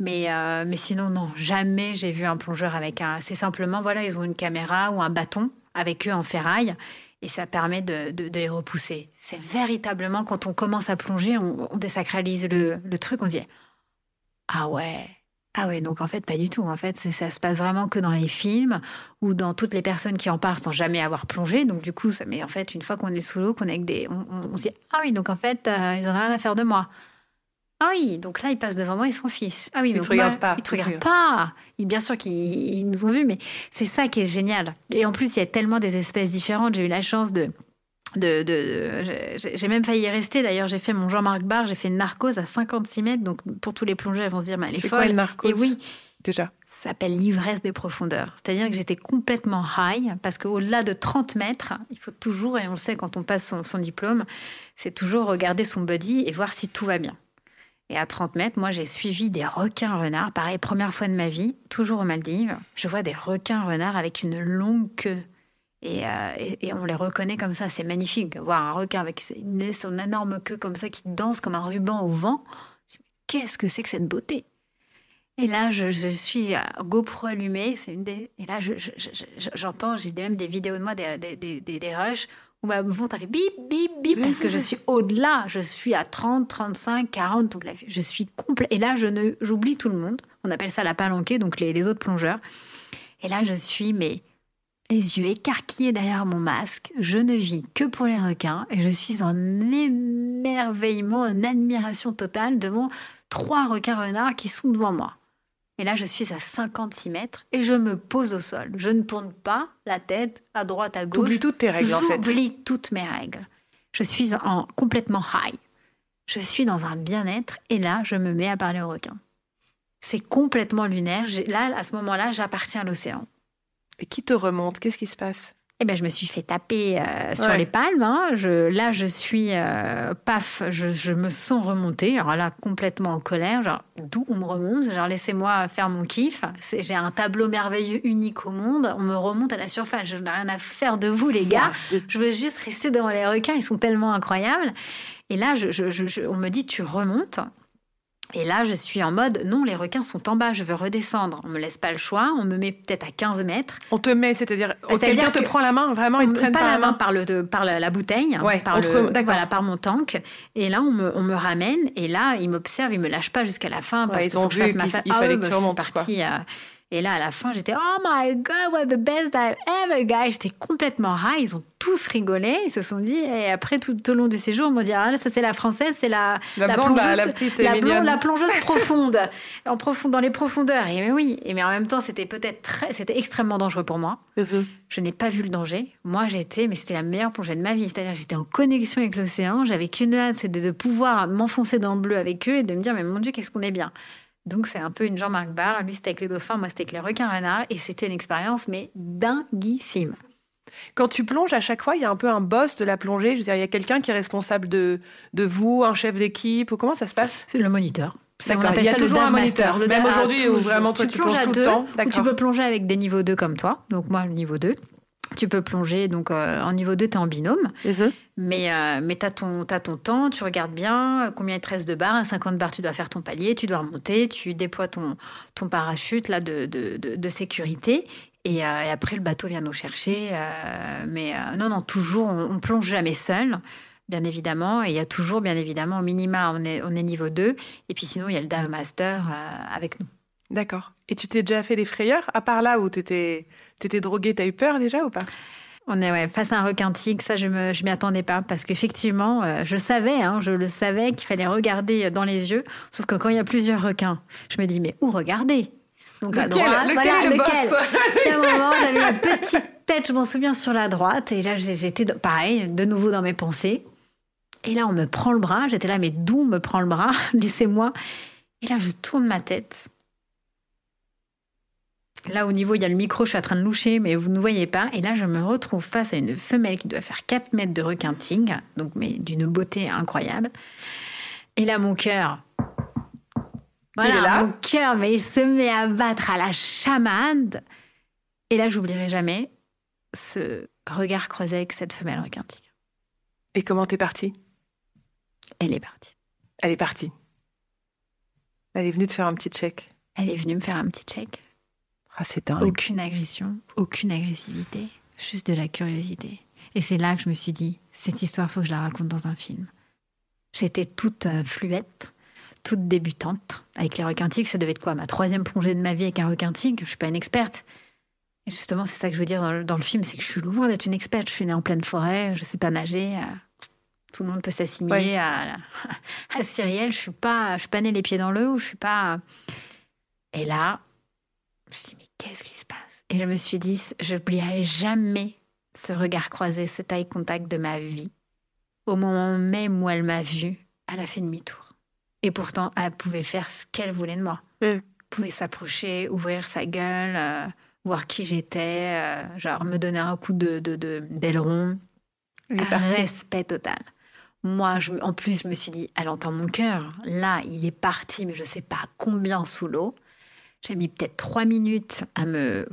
Mais, euh, mais sinon, non, jamais j'ai vu un plongeur avec un. C'est simplement, voilà, ils ont une caméra ou un bâton avec eux en ferraille et ça permet de, les repousser. C'est véritablement quand on commence à plonger, on, désacralise le, truc, on dit ah ouais. Ah ouais, donc en fait, pas du tout. En fait, ça se passe vraiment que dans les films ou dans toutes les personnes qui en parlent sans jamais avoir plongé. Donc du coup, ça, mais en fait, une fois qu'on est sous l'eau, qu'on est avec des, on, se dit ah oui, donc en fait, euh, ils n'ont rien à faire de moi. Ah oui, donc là, ils passent devant moi, ils s'en fichent. Ah oui, ils ne te regardent pas. Ils te regardent pas. bien sûr qu'ils nous ont vus, mais c'est ça qui est génial. Et en plus, il y a tellement des espèces différentes. J'ai eu la chance de de, j'ai même failli y rester. D'ailleurs, j'ai fait mon Jean-Marc Barr, j'ai fait une narcose à 56 mètres. Donc, pour tous les plongeurs, ils vont se dire, mais elle est, folle. quoi une narcose Et oui, Déjà? ça s'appelle l'ivresse des profondeurs. C'est-à-dire que j'étais complètement high, parce qu'au-delà de 30 mètres, il faut toujours, et on le sait quand on passe son, son diplôme, c'est toujours regarder son body et voir si tout va bien. Et à 30 mètres, moi, j'ai suivi des requins-renards. Pareil, première fois de ma vie, toujours aux Maldives. Je vois des requins-renards avec une longue queue. Et, euh, et- et on les reconnaît comme ça. C'est magnifique. Voir un requin avec son énorme queue comme ça qui danse comme un ruban au vent. Qu'est-ce que c'est que cette beauté? Et là, je, suis à GoPro allumée. Une des... Et là, je- je- je- j'entends, j'ai même des vidéos de moi, des, des, des- des rushs, où ma montre fait bip, bip, bip, parce que je suis au-delà. Je suis à 30, 35, 40. Donc je suis complet. Et là, je ne, j'oublie tout le monde. On appelle ça la palanquée, donc les, les autres plongeurs. Et là, je suis, mais les yeux écarquillés derrière mon masque. Je ne vis que pour les requins. Et je suis en émerveillement, en admiration totale devant trois requins renards qui sont devant moi. Et là, je suis à 56 mètres et je me pose au sol. Je ne tourne pas la tête à droite, à gauche. T'oublies toutes tes règles, en fait. J'oublie toutes mes règles. Je suis en complètement high. Je suis dans un bien-être et là, je me mets à parler aux requins. C'est complètement lunaire. Là, à ce moment-là, j'appartiens à l'océan. Et qui te remonte? Qu'est-ce qui se passe? Eh ben, je me suis fait taper euh, sur Ouais. les palmes. hein. Je, là, je suis euh, paf, je, je me sens remontée. Alors là, complètement en colère. Genre, d'où on me remonte? Genre, laissez-moi faire mon kiff. J'ai un tableau merveilleux unique au monde. On me remonte à la surface. Je n'ai rien à faire de vous, les gars. Je veux juste rester devant les requins. Ils sont tellement incroyables. Et là, je- on me dit, tu remontes. Et là, je suis en mode, non, les requins sont en bas, je veux redescendre. On me laisse pas le choix. On me met peut-être à 15 mètres. On te met, c'est-à-dire, C'est-à-dire quelqu'un te prend la main, vraiment, ils te prennent pas la main par, le, par la, la bouteille, hein, Ouais, par, le- voilà, par mon tank. Et là, on me, on me ramène. Et là, ils m'observent, ils me lâchent pas jusqu'à la fin. Parce ils qu'il ont que vu qu'il- Ah fallait ouais, que bah, je suis partie, euh, et là, à la fin, j'étais Oh my God, what the best I've ever got. J'étais complètement high. Ils ont tous rigolé. Ils se sont dit. Et après, tout au long du séjour, on m'a dit Ah, là, ça, c'est la française, c'est la, La blonde, là, la petite et la, blonde, mignonne. la plongeuse profonde, en profond, dans les profondeurs. Et mais oui, et mais en même temps, c'était peut-être très, c'était extrêmement dangereux pour moi. Je n'ai pas vu le danger. Moi, j'étais, mais c'était la meilleure plongée de ma vie. C'est-à-dire, j'étais en connexion avec l'océan. J'avais qu'une hâte, c'est de, de pouvoir m'enfoncer dans le bleu avec eux et de me dire, mais mon Dieu, qu'est-ce qu'on est bien. Donc, c'est un peu une Jean-Marc Barr. Lui, c'était avec les dauphins, moi, c'était avec les requins renards. Et c'était une expérience, mais dinguissime. Quand tu plonges, à chaque fois, il y a un peu un boss de la plongée. Je veux dire, il y a quelqu'un qui est responsable de, de vous, un chef d'équipe, ou comment ça se passe? C'est le moniteur. D'accord, il y a ça le toujours un moniteur. Le Même ah, aujourd'hui, où toujours. vraiment, toi, tu plonges à tout le deux, temps. ou tu peux plonger avec des niveaux 2 comme toi. Donc, moi, le niveau 2. Tu peux plonger, donc euh, en niveau 2, tu es en binôme. Mhm. Mais, euh, mais tu as, ton temps, tu regardes bien euh, combien il te reste de barres. À 50 barres, tu dois faire ton palier, tu dois remonter, tu déploies ton, ton parachute là, de, de, de- de sécurité. Et, euh, et après, le bateau vient nous chercher. mais non, non, toujours, on, on plonge jamais seul, bien évidemment. Et il y a toujours, bien évidemment, au minima, on est, on est niveau 2. Et puis sinon, il y a le Dive Master avec nous. D'accord. Et tu t'es déjà fait des frayeurs À part là où tu étais, drogué, t'as eu peur déjà ou pas? On est ouais, face à un requin tigre, ça je je m'y attendais pas parce qu'effectivement, euh, je savais, hein, je le savais qu'il fallait regarder dans les yeux. Sauf que quand il y a plusieurs requins, je me dis mais où regarder? Donc à Lequel? droite, Lequel voilà, le lequel? à un moment, j'avais ma petite tête, je m'en souviens, sur la droite. Et là, j'étais pareil, de nouveau dans mes pensées. Et là, on me prend le bras. J'étais là, mais d'où me prend le bras? Laissez-moi. Et là, je tourne ma tête. Là, au niveau, il y a le micro, je suis en train de loucher, mais vous ne voyez pas. Et là, je me retrouve face à une femelle qui doit faire 4 mètres de requin tigre, donc mais d'une beauté incroyable. Et là, mon cœur. Voilà, mon cœur, mais il se met à battre à la chamade. Et là, j'oublierai jamais ce regard croisé avec cette femelle requin tigre. Et comment t'es partie? Elle est partie. Elle est partie. Elle est venue te faire un petit check. Elle est venue me faire un petit check. Ah, c'est dingue. Aucune agression, aucune agressivité, juste de la curiosité. Et c'est là que je me suis dit, cette histoire, faut que je la raconte dans un film. J'étais toute euh, fluette, toute débutante. Avec les requins tigres, ça devait être quoi Ma troisième plongée de ma vie avec un requin tigre? Je suis pas une experte. Et justement, c'est ça que je veux dire dans le, dans le film, c'est que je suis loin d'être une experte. Je suis née en pleine forêt, je sais pas nager. euh, tout le monde peut s'assimiler Ouais. à, à Cyrielle. Je suis pas, je suis pas née les pieds dans l'eau. Je suis pas. Et là, je me suis dit, mais qu'est-ce qui se passe? Et je me suis dit, je n'oublierai jamais ce regard croisé, ce taille contact de ma vie. Au moment même où elle m'a vue, elle a fait demi-tour. Et pourtant, elle pouvait faire ce qu'elle voulait de moi. Mm. Elle pouvait s'approcher, ouvrir sa gueule, euh, voir qui j'étais, euh, genre me donner un coup de de- d'aileron. Partie. Respect total. Moi, je, en plus, je me suis dit, elle entend mon cœur. Là, il est parti, mais je sais pas combien sous l'eau. J'ai mis peut-être trois minutes à me.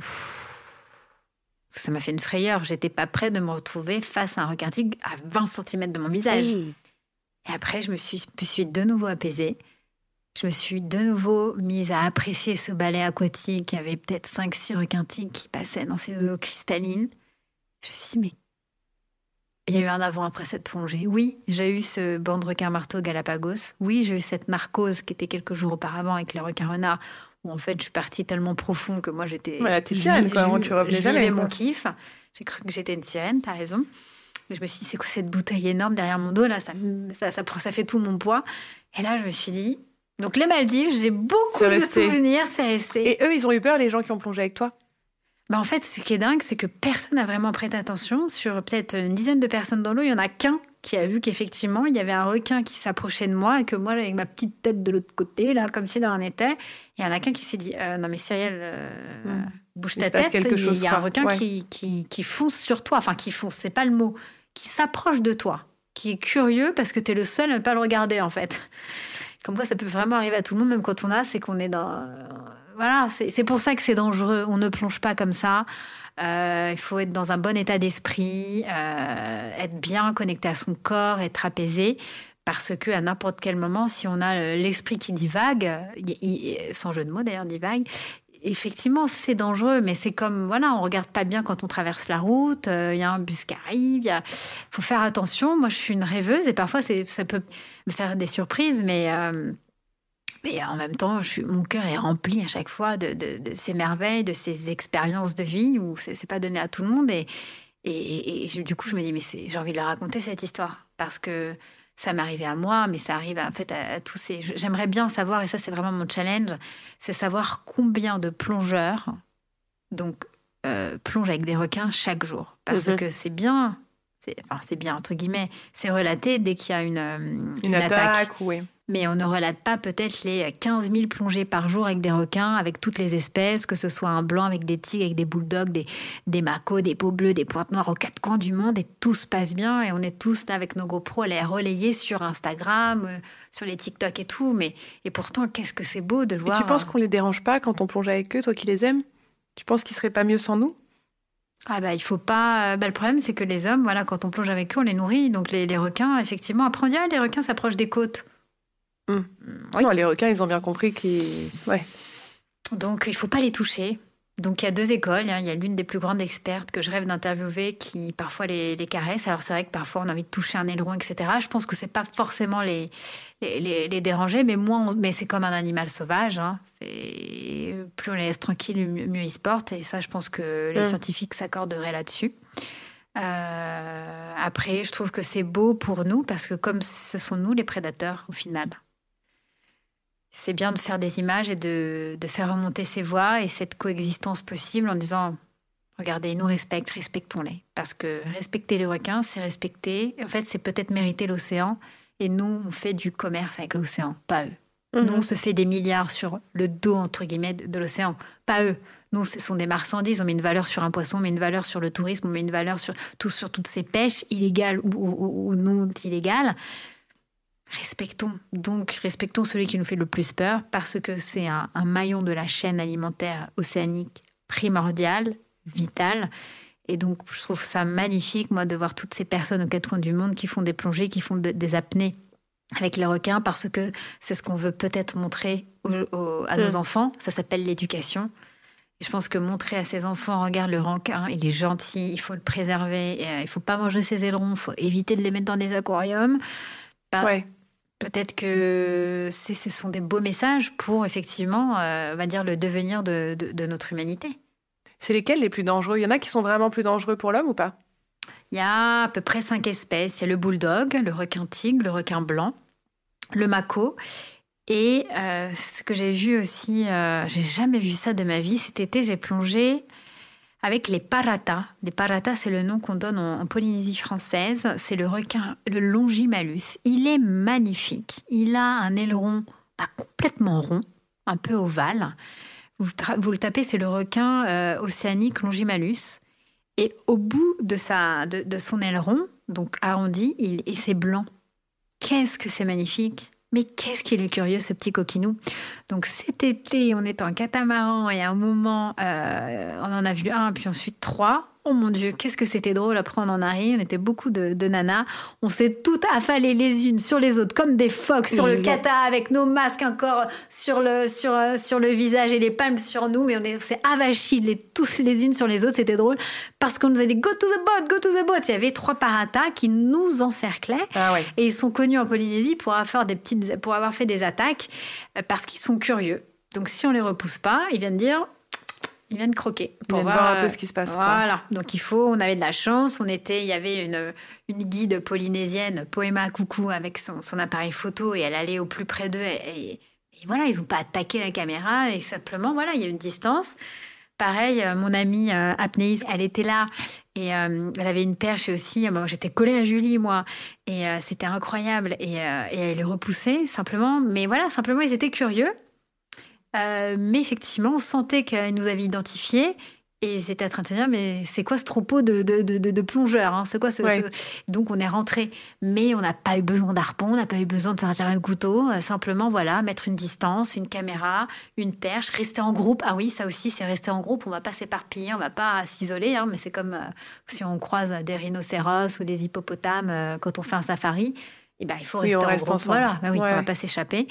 Ça m'a fait une frayeur. J'étais pas prête de me retrouver face à un requin tigre à 20 cm de mon visage. Oui. Et après, je me suis, me suis de nouveau apaisée. Je me suis de nouveau mise à apprécier ce balai aquatique. Il y avait peut-être 5-6 requins tigres qui passaient dans ces eaux cristallines. Je me suis dit, mais il y a eu un avant après cette plongée. Oui, j'ai eu ce banc de requin marteau Galapagos. Oui, j'ai eu cette narcose qui était quelques jours auparavant avec les requins renards, en fait je suis partie tellement profond que moi j'étais. La petite sirène, quoi, je- tu revenais jamais, mon kiff. J'ai cru que j'étais une sirène, t'as raison. Mais je me suis dit, c'est quoi cette bouteille énorme derrière mon dos là? Ça, ça, ça, fait tout mon poids. Et là, je me suis dit. Donc les Maldives, j'ai beaucoup de souvenirs, c'est resté. Et eux, ils ont eu peur, les gens qui ont plongé avec toi? Bah en fait, ce qui est dingue, c'est que personne n'a vraiment prêté attention. Sur peut-être une dizaine de personnes dans l'eau, il y en a qu'un qui a vu qu'effectivement, il y avait un requin qui s'approchait de moi et que moi, avec ma petite tête de l'autre côté, là, comme si de rien n'était, il y en a qu'un qui s'est dit euh, Non, mais Cyrielle, euh, Hmm. bouge Il ta se passe tête. quelque il y a- chose, il y a un requin Ouais. qui, qui, qui fonce sur toi. Enfin, qui fonce, c'est pas le mot. Qui s'approche de toi. Qui est curieux parce que tu es le seul à ne pas le regarder, en fait. Comme quoi, ça peut vraiment arriver à tout le monde, même quand on a, c'est qu'on est dans. euh, Voilà, c'est pour ça que c'est dangereux. On ne plonge pas comme ça. Euh, il faut être dans un bon état d'esprit, euh, être bien connecté à son corps, être apaisé. Parce que à n'importe quel moment, si on a euh, l'esprit qui divague, sans jeu de mots d'ailleurs, divague, effectivement, c'est dangereux. Mais c'est comme, voilà, on regarde pas bien quand on traverse la route. Il y a un bus qui arrive. Il faut faire attention. Moi, je suis une rêveuse et parfois, ça peut me faire des surprises, mais. Mais en même temps, je suis- mon cœur est rempli à chaque fois de, de- de ces merveilles, de ces expériences de vie où c'est pas donné à tout le monde. Et, et, et- et je- du coup, je me dis, mais j'ai envie de la raconter cette histoire parce que ça m'est arrivé à moi, mais ça arrive en fait à, à tous ces. J'aimerais bien savoir, et ça, c'est vraiment mon challenge, c'est savoir combien de plongeurs donc euh, plongent avec des requins chaque jour, parce Mhm. que c'est bien. c'est- Enfin, bien, entre guillemets, c'est relaté dès qu'il y a une, euh, Une, attaque, oui. Mais on ne relate pas peut-être les 15 000 plongées par jour avec des requins, avec toutes les espèces, que ce soit un blanc avec des tigres, avec des bulldogs, des, des macos, des peaux bleues, des pointes noires aux quatre coins du monde, et tout se passe bien, et on est tous là avec nos GoPros à les relayer sur Instagram, euh, sur les TikTok et tout, mais et pourtant, qu'est-ce que c'est beau de Et voir... tu penses qu'on les dérange pas quand on plonge avec eux, toi qui les aimes? Tu penses qu'ils seraient pas mieux sans nous? Ah bah il faut pas. euh, Bah, le problème c'est que les hommes, voilà, quand on plonge avec eux, on les nourrit. Donc les, les requins, effectivement, après on dit ah, les requins s'approchent des côtes. Oui. Non, les requins, ils ont bien compris qu'ils. Ouais. Donc, il faut pas les toucher. Donc, il y a deux écoles. hein. Il y a l'une des plus grandes expertes que je rêve d'interviewer qui parfois les, les caresse. Alors, c'est vrai que parfois on a envie de toucher un aileron, etc. Je pense que c'est pas forcément les, les, les- les déranger, mais, moins on- mais c'est comme un animal sauvage. hein. Plus on les laisse tranquilles, mieux, mieux ils se portent. Et ça, je pense que les Mm. scientifiques s'accorderaient là-dessus. Euh, après, je trouve que c'est beau pour nous parce que comme ce sont nous les prédateurs au final, c'est bien de faire des images et de, de faire remonter ces voix et cette coexistence possible en disant regardez, ils nous respectent, respectons-les. Parce que respecter les requins, c'est respecter, en fait, c'est peut-être mériter l'océan. Et nous, on fait du commerce avec l'océan, pas eux. Nous, on Mhm. se fait des milliards sur le dos, entre guillemets, de, de l'océan, pas eux. Nous, ce sont des marchandises. On met une valeur sur un poisson, on met une valeur sur le tourisme, on met une valeur sur, tout, sur toutes ces pêches illégales ou, ou- ou non illégales. Respectons. Donc, respectons celui qui nous fait le plus peur parce que c'est un, un maillon de la chaîne alimentaire océanique primordial, vital. Et donc, je trouve ça magnifique, moi, de voir toutes ces personnes aux quatre coins du monde qui font des plongées, qui font de- des apnées avec les requins parce que c'est ce qu'on veut peut-être montrer au- au- à nos Mm. enfants. Ça s'appelle l'éducation. Je pense que montrer à ses enfants, regarde le requin, il est gentil, il faut le préserver, euh, il faut pas manger ses ailerons, il faut éviter de les mettre dans des aquariums. Ouais. Peut-être que ce sont des beaux messages pour effectivement, euh, on va dire, le devenir de, de- de notre humanité. C'est lesquels les plus dangereux? Il y en a qui sont vraiment plus dangereux pour l'homme ou pas? Il y a à peu près cinq espèces. Il y a le bulldog, le requin tigre, le requin blanc, le mako. Et euh, ce que j'ai vu aussi, euh, j'ai jamais vu ça de ma vie. Cet été, j'ai plongé avec les paratas. Les paratas, c'est le nom qu'on donne en, Polynésie française. C'est le requin, le longimalus. Il est magnifique. Il a un aileron complètement rond, un peu ovale. Vous, le tapez, c'est le requin euh, océanique longimalus. Et au bout de, sa, de, son aileron, donc arrondi, il, et c'est blanc. Qu'est-ce que c'est magnifique? Mais qu'est-ce qu'il est curieux, ce petit coquinou? Donc cet été, on est en catamaran et à un moment, euh, on en a vu un, puis ensuite trois. Oh mon Dieu, qu'est-ce que c'était drôle. Après, on en arrive. On était beaucoup de, nanas. On s'est toutes affalées les unes sur les autres, comme des phoques sur le kata, avec nos masques encore sur le, sur, euh, sur le visage et les palmes sur nous. Mais on s'est avachis les, tous les unes sur les autres. C'était drôle parce qu'on nous a dit Go to the boat, go to the boat. Il y avait trois paratas qui nous encerclaient. Ah et ils sont connus en Polynésie pour avoir, fait des petites, pour avoir fait des attaques euh, parce qu'ils sont curieux. Donc si on les repousse pas, ils viennent dire ils viennent croquer pour voir, un peu ce qui se passe. Voilà. Donc il faut, on avait de la chance. On était, il y avait une, une guide polynésienne, Poema Coucou, avec son, son, appareil photo et elle allait au plus près d'eux. Et, voilà, ils n'ont pas attaqué la caméra et simplement, voilà, il y a une distance. Pareil, euh, mon amie euh, apnéiste, elle était là et euh, elle avait une perche aussi. J'étais collée à Julie, moi, et c'était incroyable. Et, et elle les repoussait simplement. Mais voilà, simplement, ils étaient curieux. Euh, mais effectivement, on sentait qu'elle nous avait identifiés. Et c'était à train de se dire, mais c'est quoi ce troupeau de, de, de, plongeurs hein? C'est quoi ce, Donc on est rentré, mais on n'a pas eu besoin d'arpon, on n'a pas eu besoin de sortir un couteau. Euh, simplement, voilà, mettre une distance, une caméra, une perche, rester en groupe. Ah oui, ça aussi, c'est rester en groupe. On va pas s'éparpiller, on va pas s'isoler. Hein, mais c'est comme euh, si on croise des rhinocéros ou des hippopotames quand on fait un safari. Et eh ben, il faut rester en groupe. Ensemble. Voilà, bah oui, on va pas s'échapper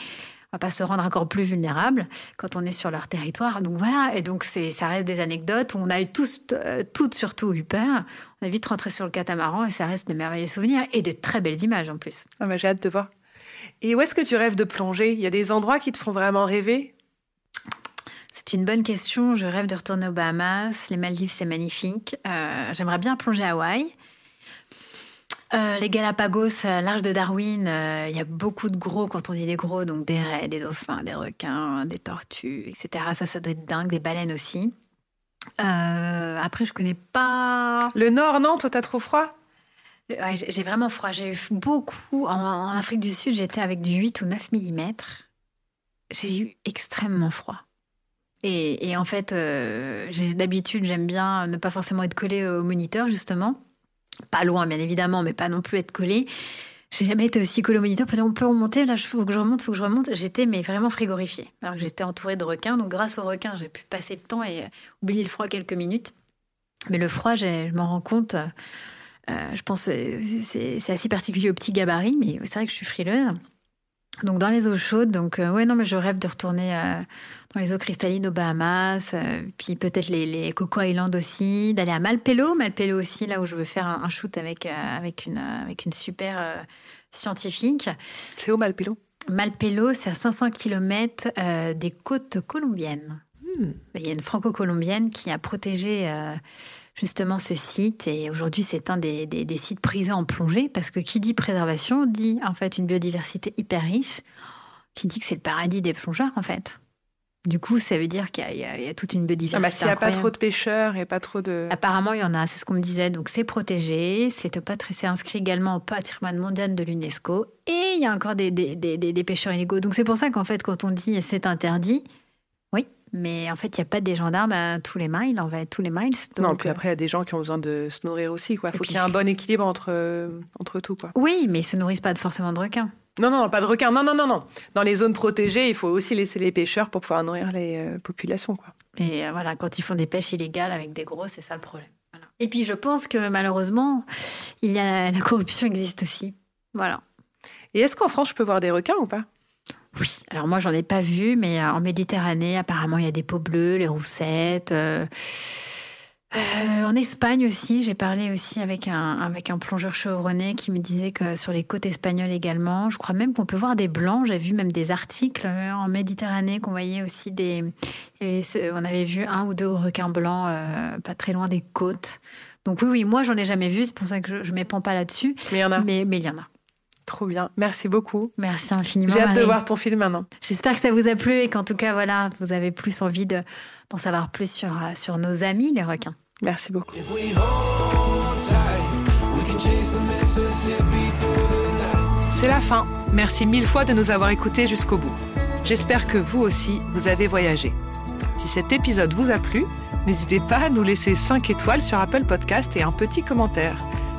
va pas se rendre encore plus vulnérable quand on est sur leur territoire. Donc voilà, et donc c'est, ça reste des anecdotes où on a eu tous, euh, toutes surtout eu peur. On a vite rentré sur le catamaran et ça reste de merveilleux souvenirs et de très belles images en plus. Ah bah, j'ai hâte de voir. Et où est-ce que tu rêves de plonger? Il y a des endroits qui te font vraiment rêver? C'est une bonne question. Je rêve de retourner aux Bahamas. Les Maldives, c'est magnifique. Euh, j'aimerais bien plonger à Hawaï. Euh, les Galapagos, euh, l'arche de Darwin, euh, il y a beaucoup de gros, quand on dit des gros, donc des raies, des dauphins, des requins, des tortues, etc. Ça, ça doit être dingue, des baleines aussi. après, je connais pas. Le nord, non Toi, t'as trop froid? J'ai vraiment froid. J'ai eu beaucoup. En, Afrique du Sud, j'étais avec du 8 ou 9 mm. J'ai eu extrêmement froid. Et, et en fait, d'habitude, j'aime bien ne pas forcément être collé au moniteur, justement. Pas loin, bien évidemment, mais pas non plus être collé. J'ai jamais été aussi collé au moniteur. On peut remonter, là, il faut que je remonte, il faut que je remonte. J'étais mais vraiment frigorifiée. Alors que j'étais entourée de requins. Donc, grâce aux requins, j'ai pu passer le temps et euh, oublier le froid quelques minutes. Mais le froid, je m'en rends compte. Euh, je pense c'est assez particulier au petit gabarit, mais c'est vrai que je suis frileuse. Donc dans les eaux chaudes, donc euh, ouais non mais je rêve de retourner euh, dans les eaux cristallines aux Bahamas, euh, puis peut-être les, les, Coco Island aussi, d'aller à Malpelo, Malpelo aussi là où je veux faire un, shoot avec avec une avec une super scientifique. C'est où Malpelo? Malpelo, c'est à 500 km des côtes colombiennes. Hmm. Il y a une franco-colombienne qui a protégé justement ce site. Et aujourd'hui, c'est un des, sites prisés en plongée parce que qui dit préservation dit en fait une biodiversité hyper riche, qui dit que c'est le paradis des plongeurs en fait. Du coup, ça veut dire qu'il y, a toute une biodiversité. Ah bah, S'il n'y a pas trop de pêcheurs et pas trop de. Apparemment, il y en a, c'est ce qu'on me disait. Donc, c'est protégé. C'est inscrit également au patrimoine mondial de l'UNESCO. Et il y a encore des, des, des pêcheurs illégaux. Donc, c'est pour ça qu'en fait, quand on dit c'est interdit, mais en fait, il n'y a pas des gendarmes à tous les miles, en fait, tous les miles. non, puis après, il y a des gens qui ont besoin de se nourrir aussi. Il faut qu'il y ait un bon équilibre entre, entre tout. Quoi. Oui, mais ils ne se nourrissent pas forcément de requins. Non, non, pas de requins. Non, non, non, non. Dans les zones protégées, il faut aussi laisser les pêcheurs pour pouvoir nourrir les euh, populations. Quoi. Et euh, voilà, quand ils font des pêches illégales avec des gros, c'est ça le problème. Et puis, je pense que malheureusement, il y a, la corruption existe aussi. Voilà. Et est-ce qu'en France, je peux voir des requins ou pas? Oui, alors moi j'en ai pas vu, mais euh, en Méditerranée, apparemment il y a des peaux bleues, les roussettes. Euh, euh, en Espagne aussi, j'ai parlé aussi avec un, avec un plongeur chevronné qui me disait que sur les côtes espagnoles également, je crois même qu'on peut voir des blancs. J'ai vu même des articles en Méditerranée qu'on voyait aussi des. on avait vu un ou deux requins blancs pas très loin des côtes. Donc oui, oui, moi j'en ai jamais vu, c'est pour ça que je ne m'épends pas là-dessus. Mais il y en a. Mais, mais il y en a. Trop bien. Merci beaucoup. Merci infiniment. J'ai hâte de voir ton film maintenant. J'espère que ça vous a plu et qu'en tout cas, voilà, vous avez plus envie d'en savoir plus sur, euh, sur nos amis, les requins. Merci beaucoup. C'est la fin. Merci mille fois de nous avoir écoutés jusqu'au bout. J'espère que vous aussi, vous avez voyagé. Si cet épisode vous a plu, n'hésitez pas à nous laisser 5 étoiles sur Apple Podcast et un petit commentaire.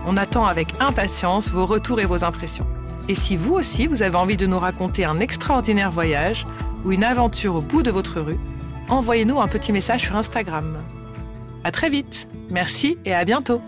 On attend avec impatience vos retours et vos impressions. Et si vous aussi, vous avez envie de nous raconter un extraordinaire voyage ou une aventure au bout de votre rue, envoyez-nous un petit message sur Instagram. À très vite. Merci et à bientôt.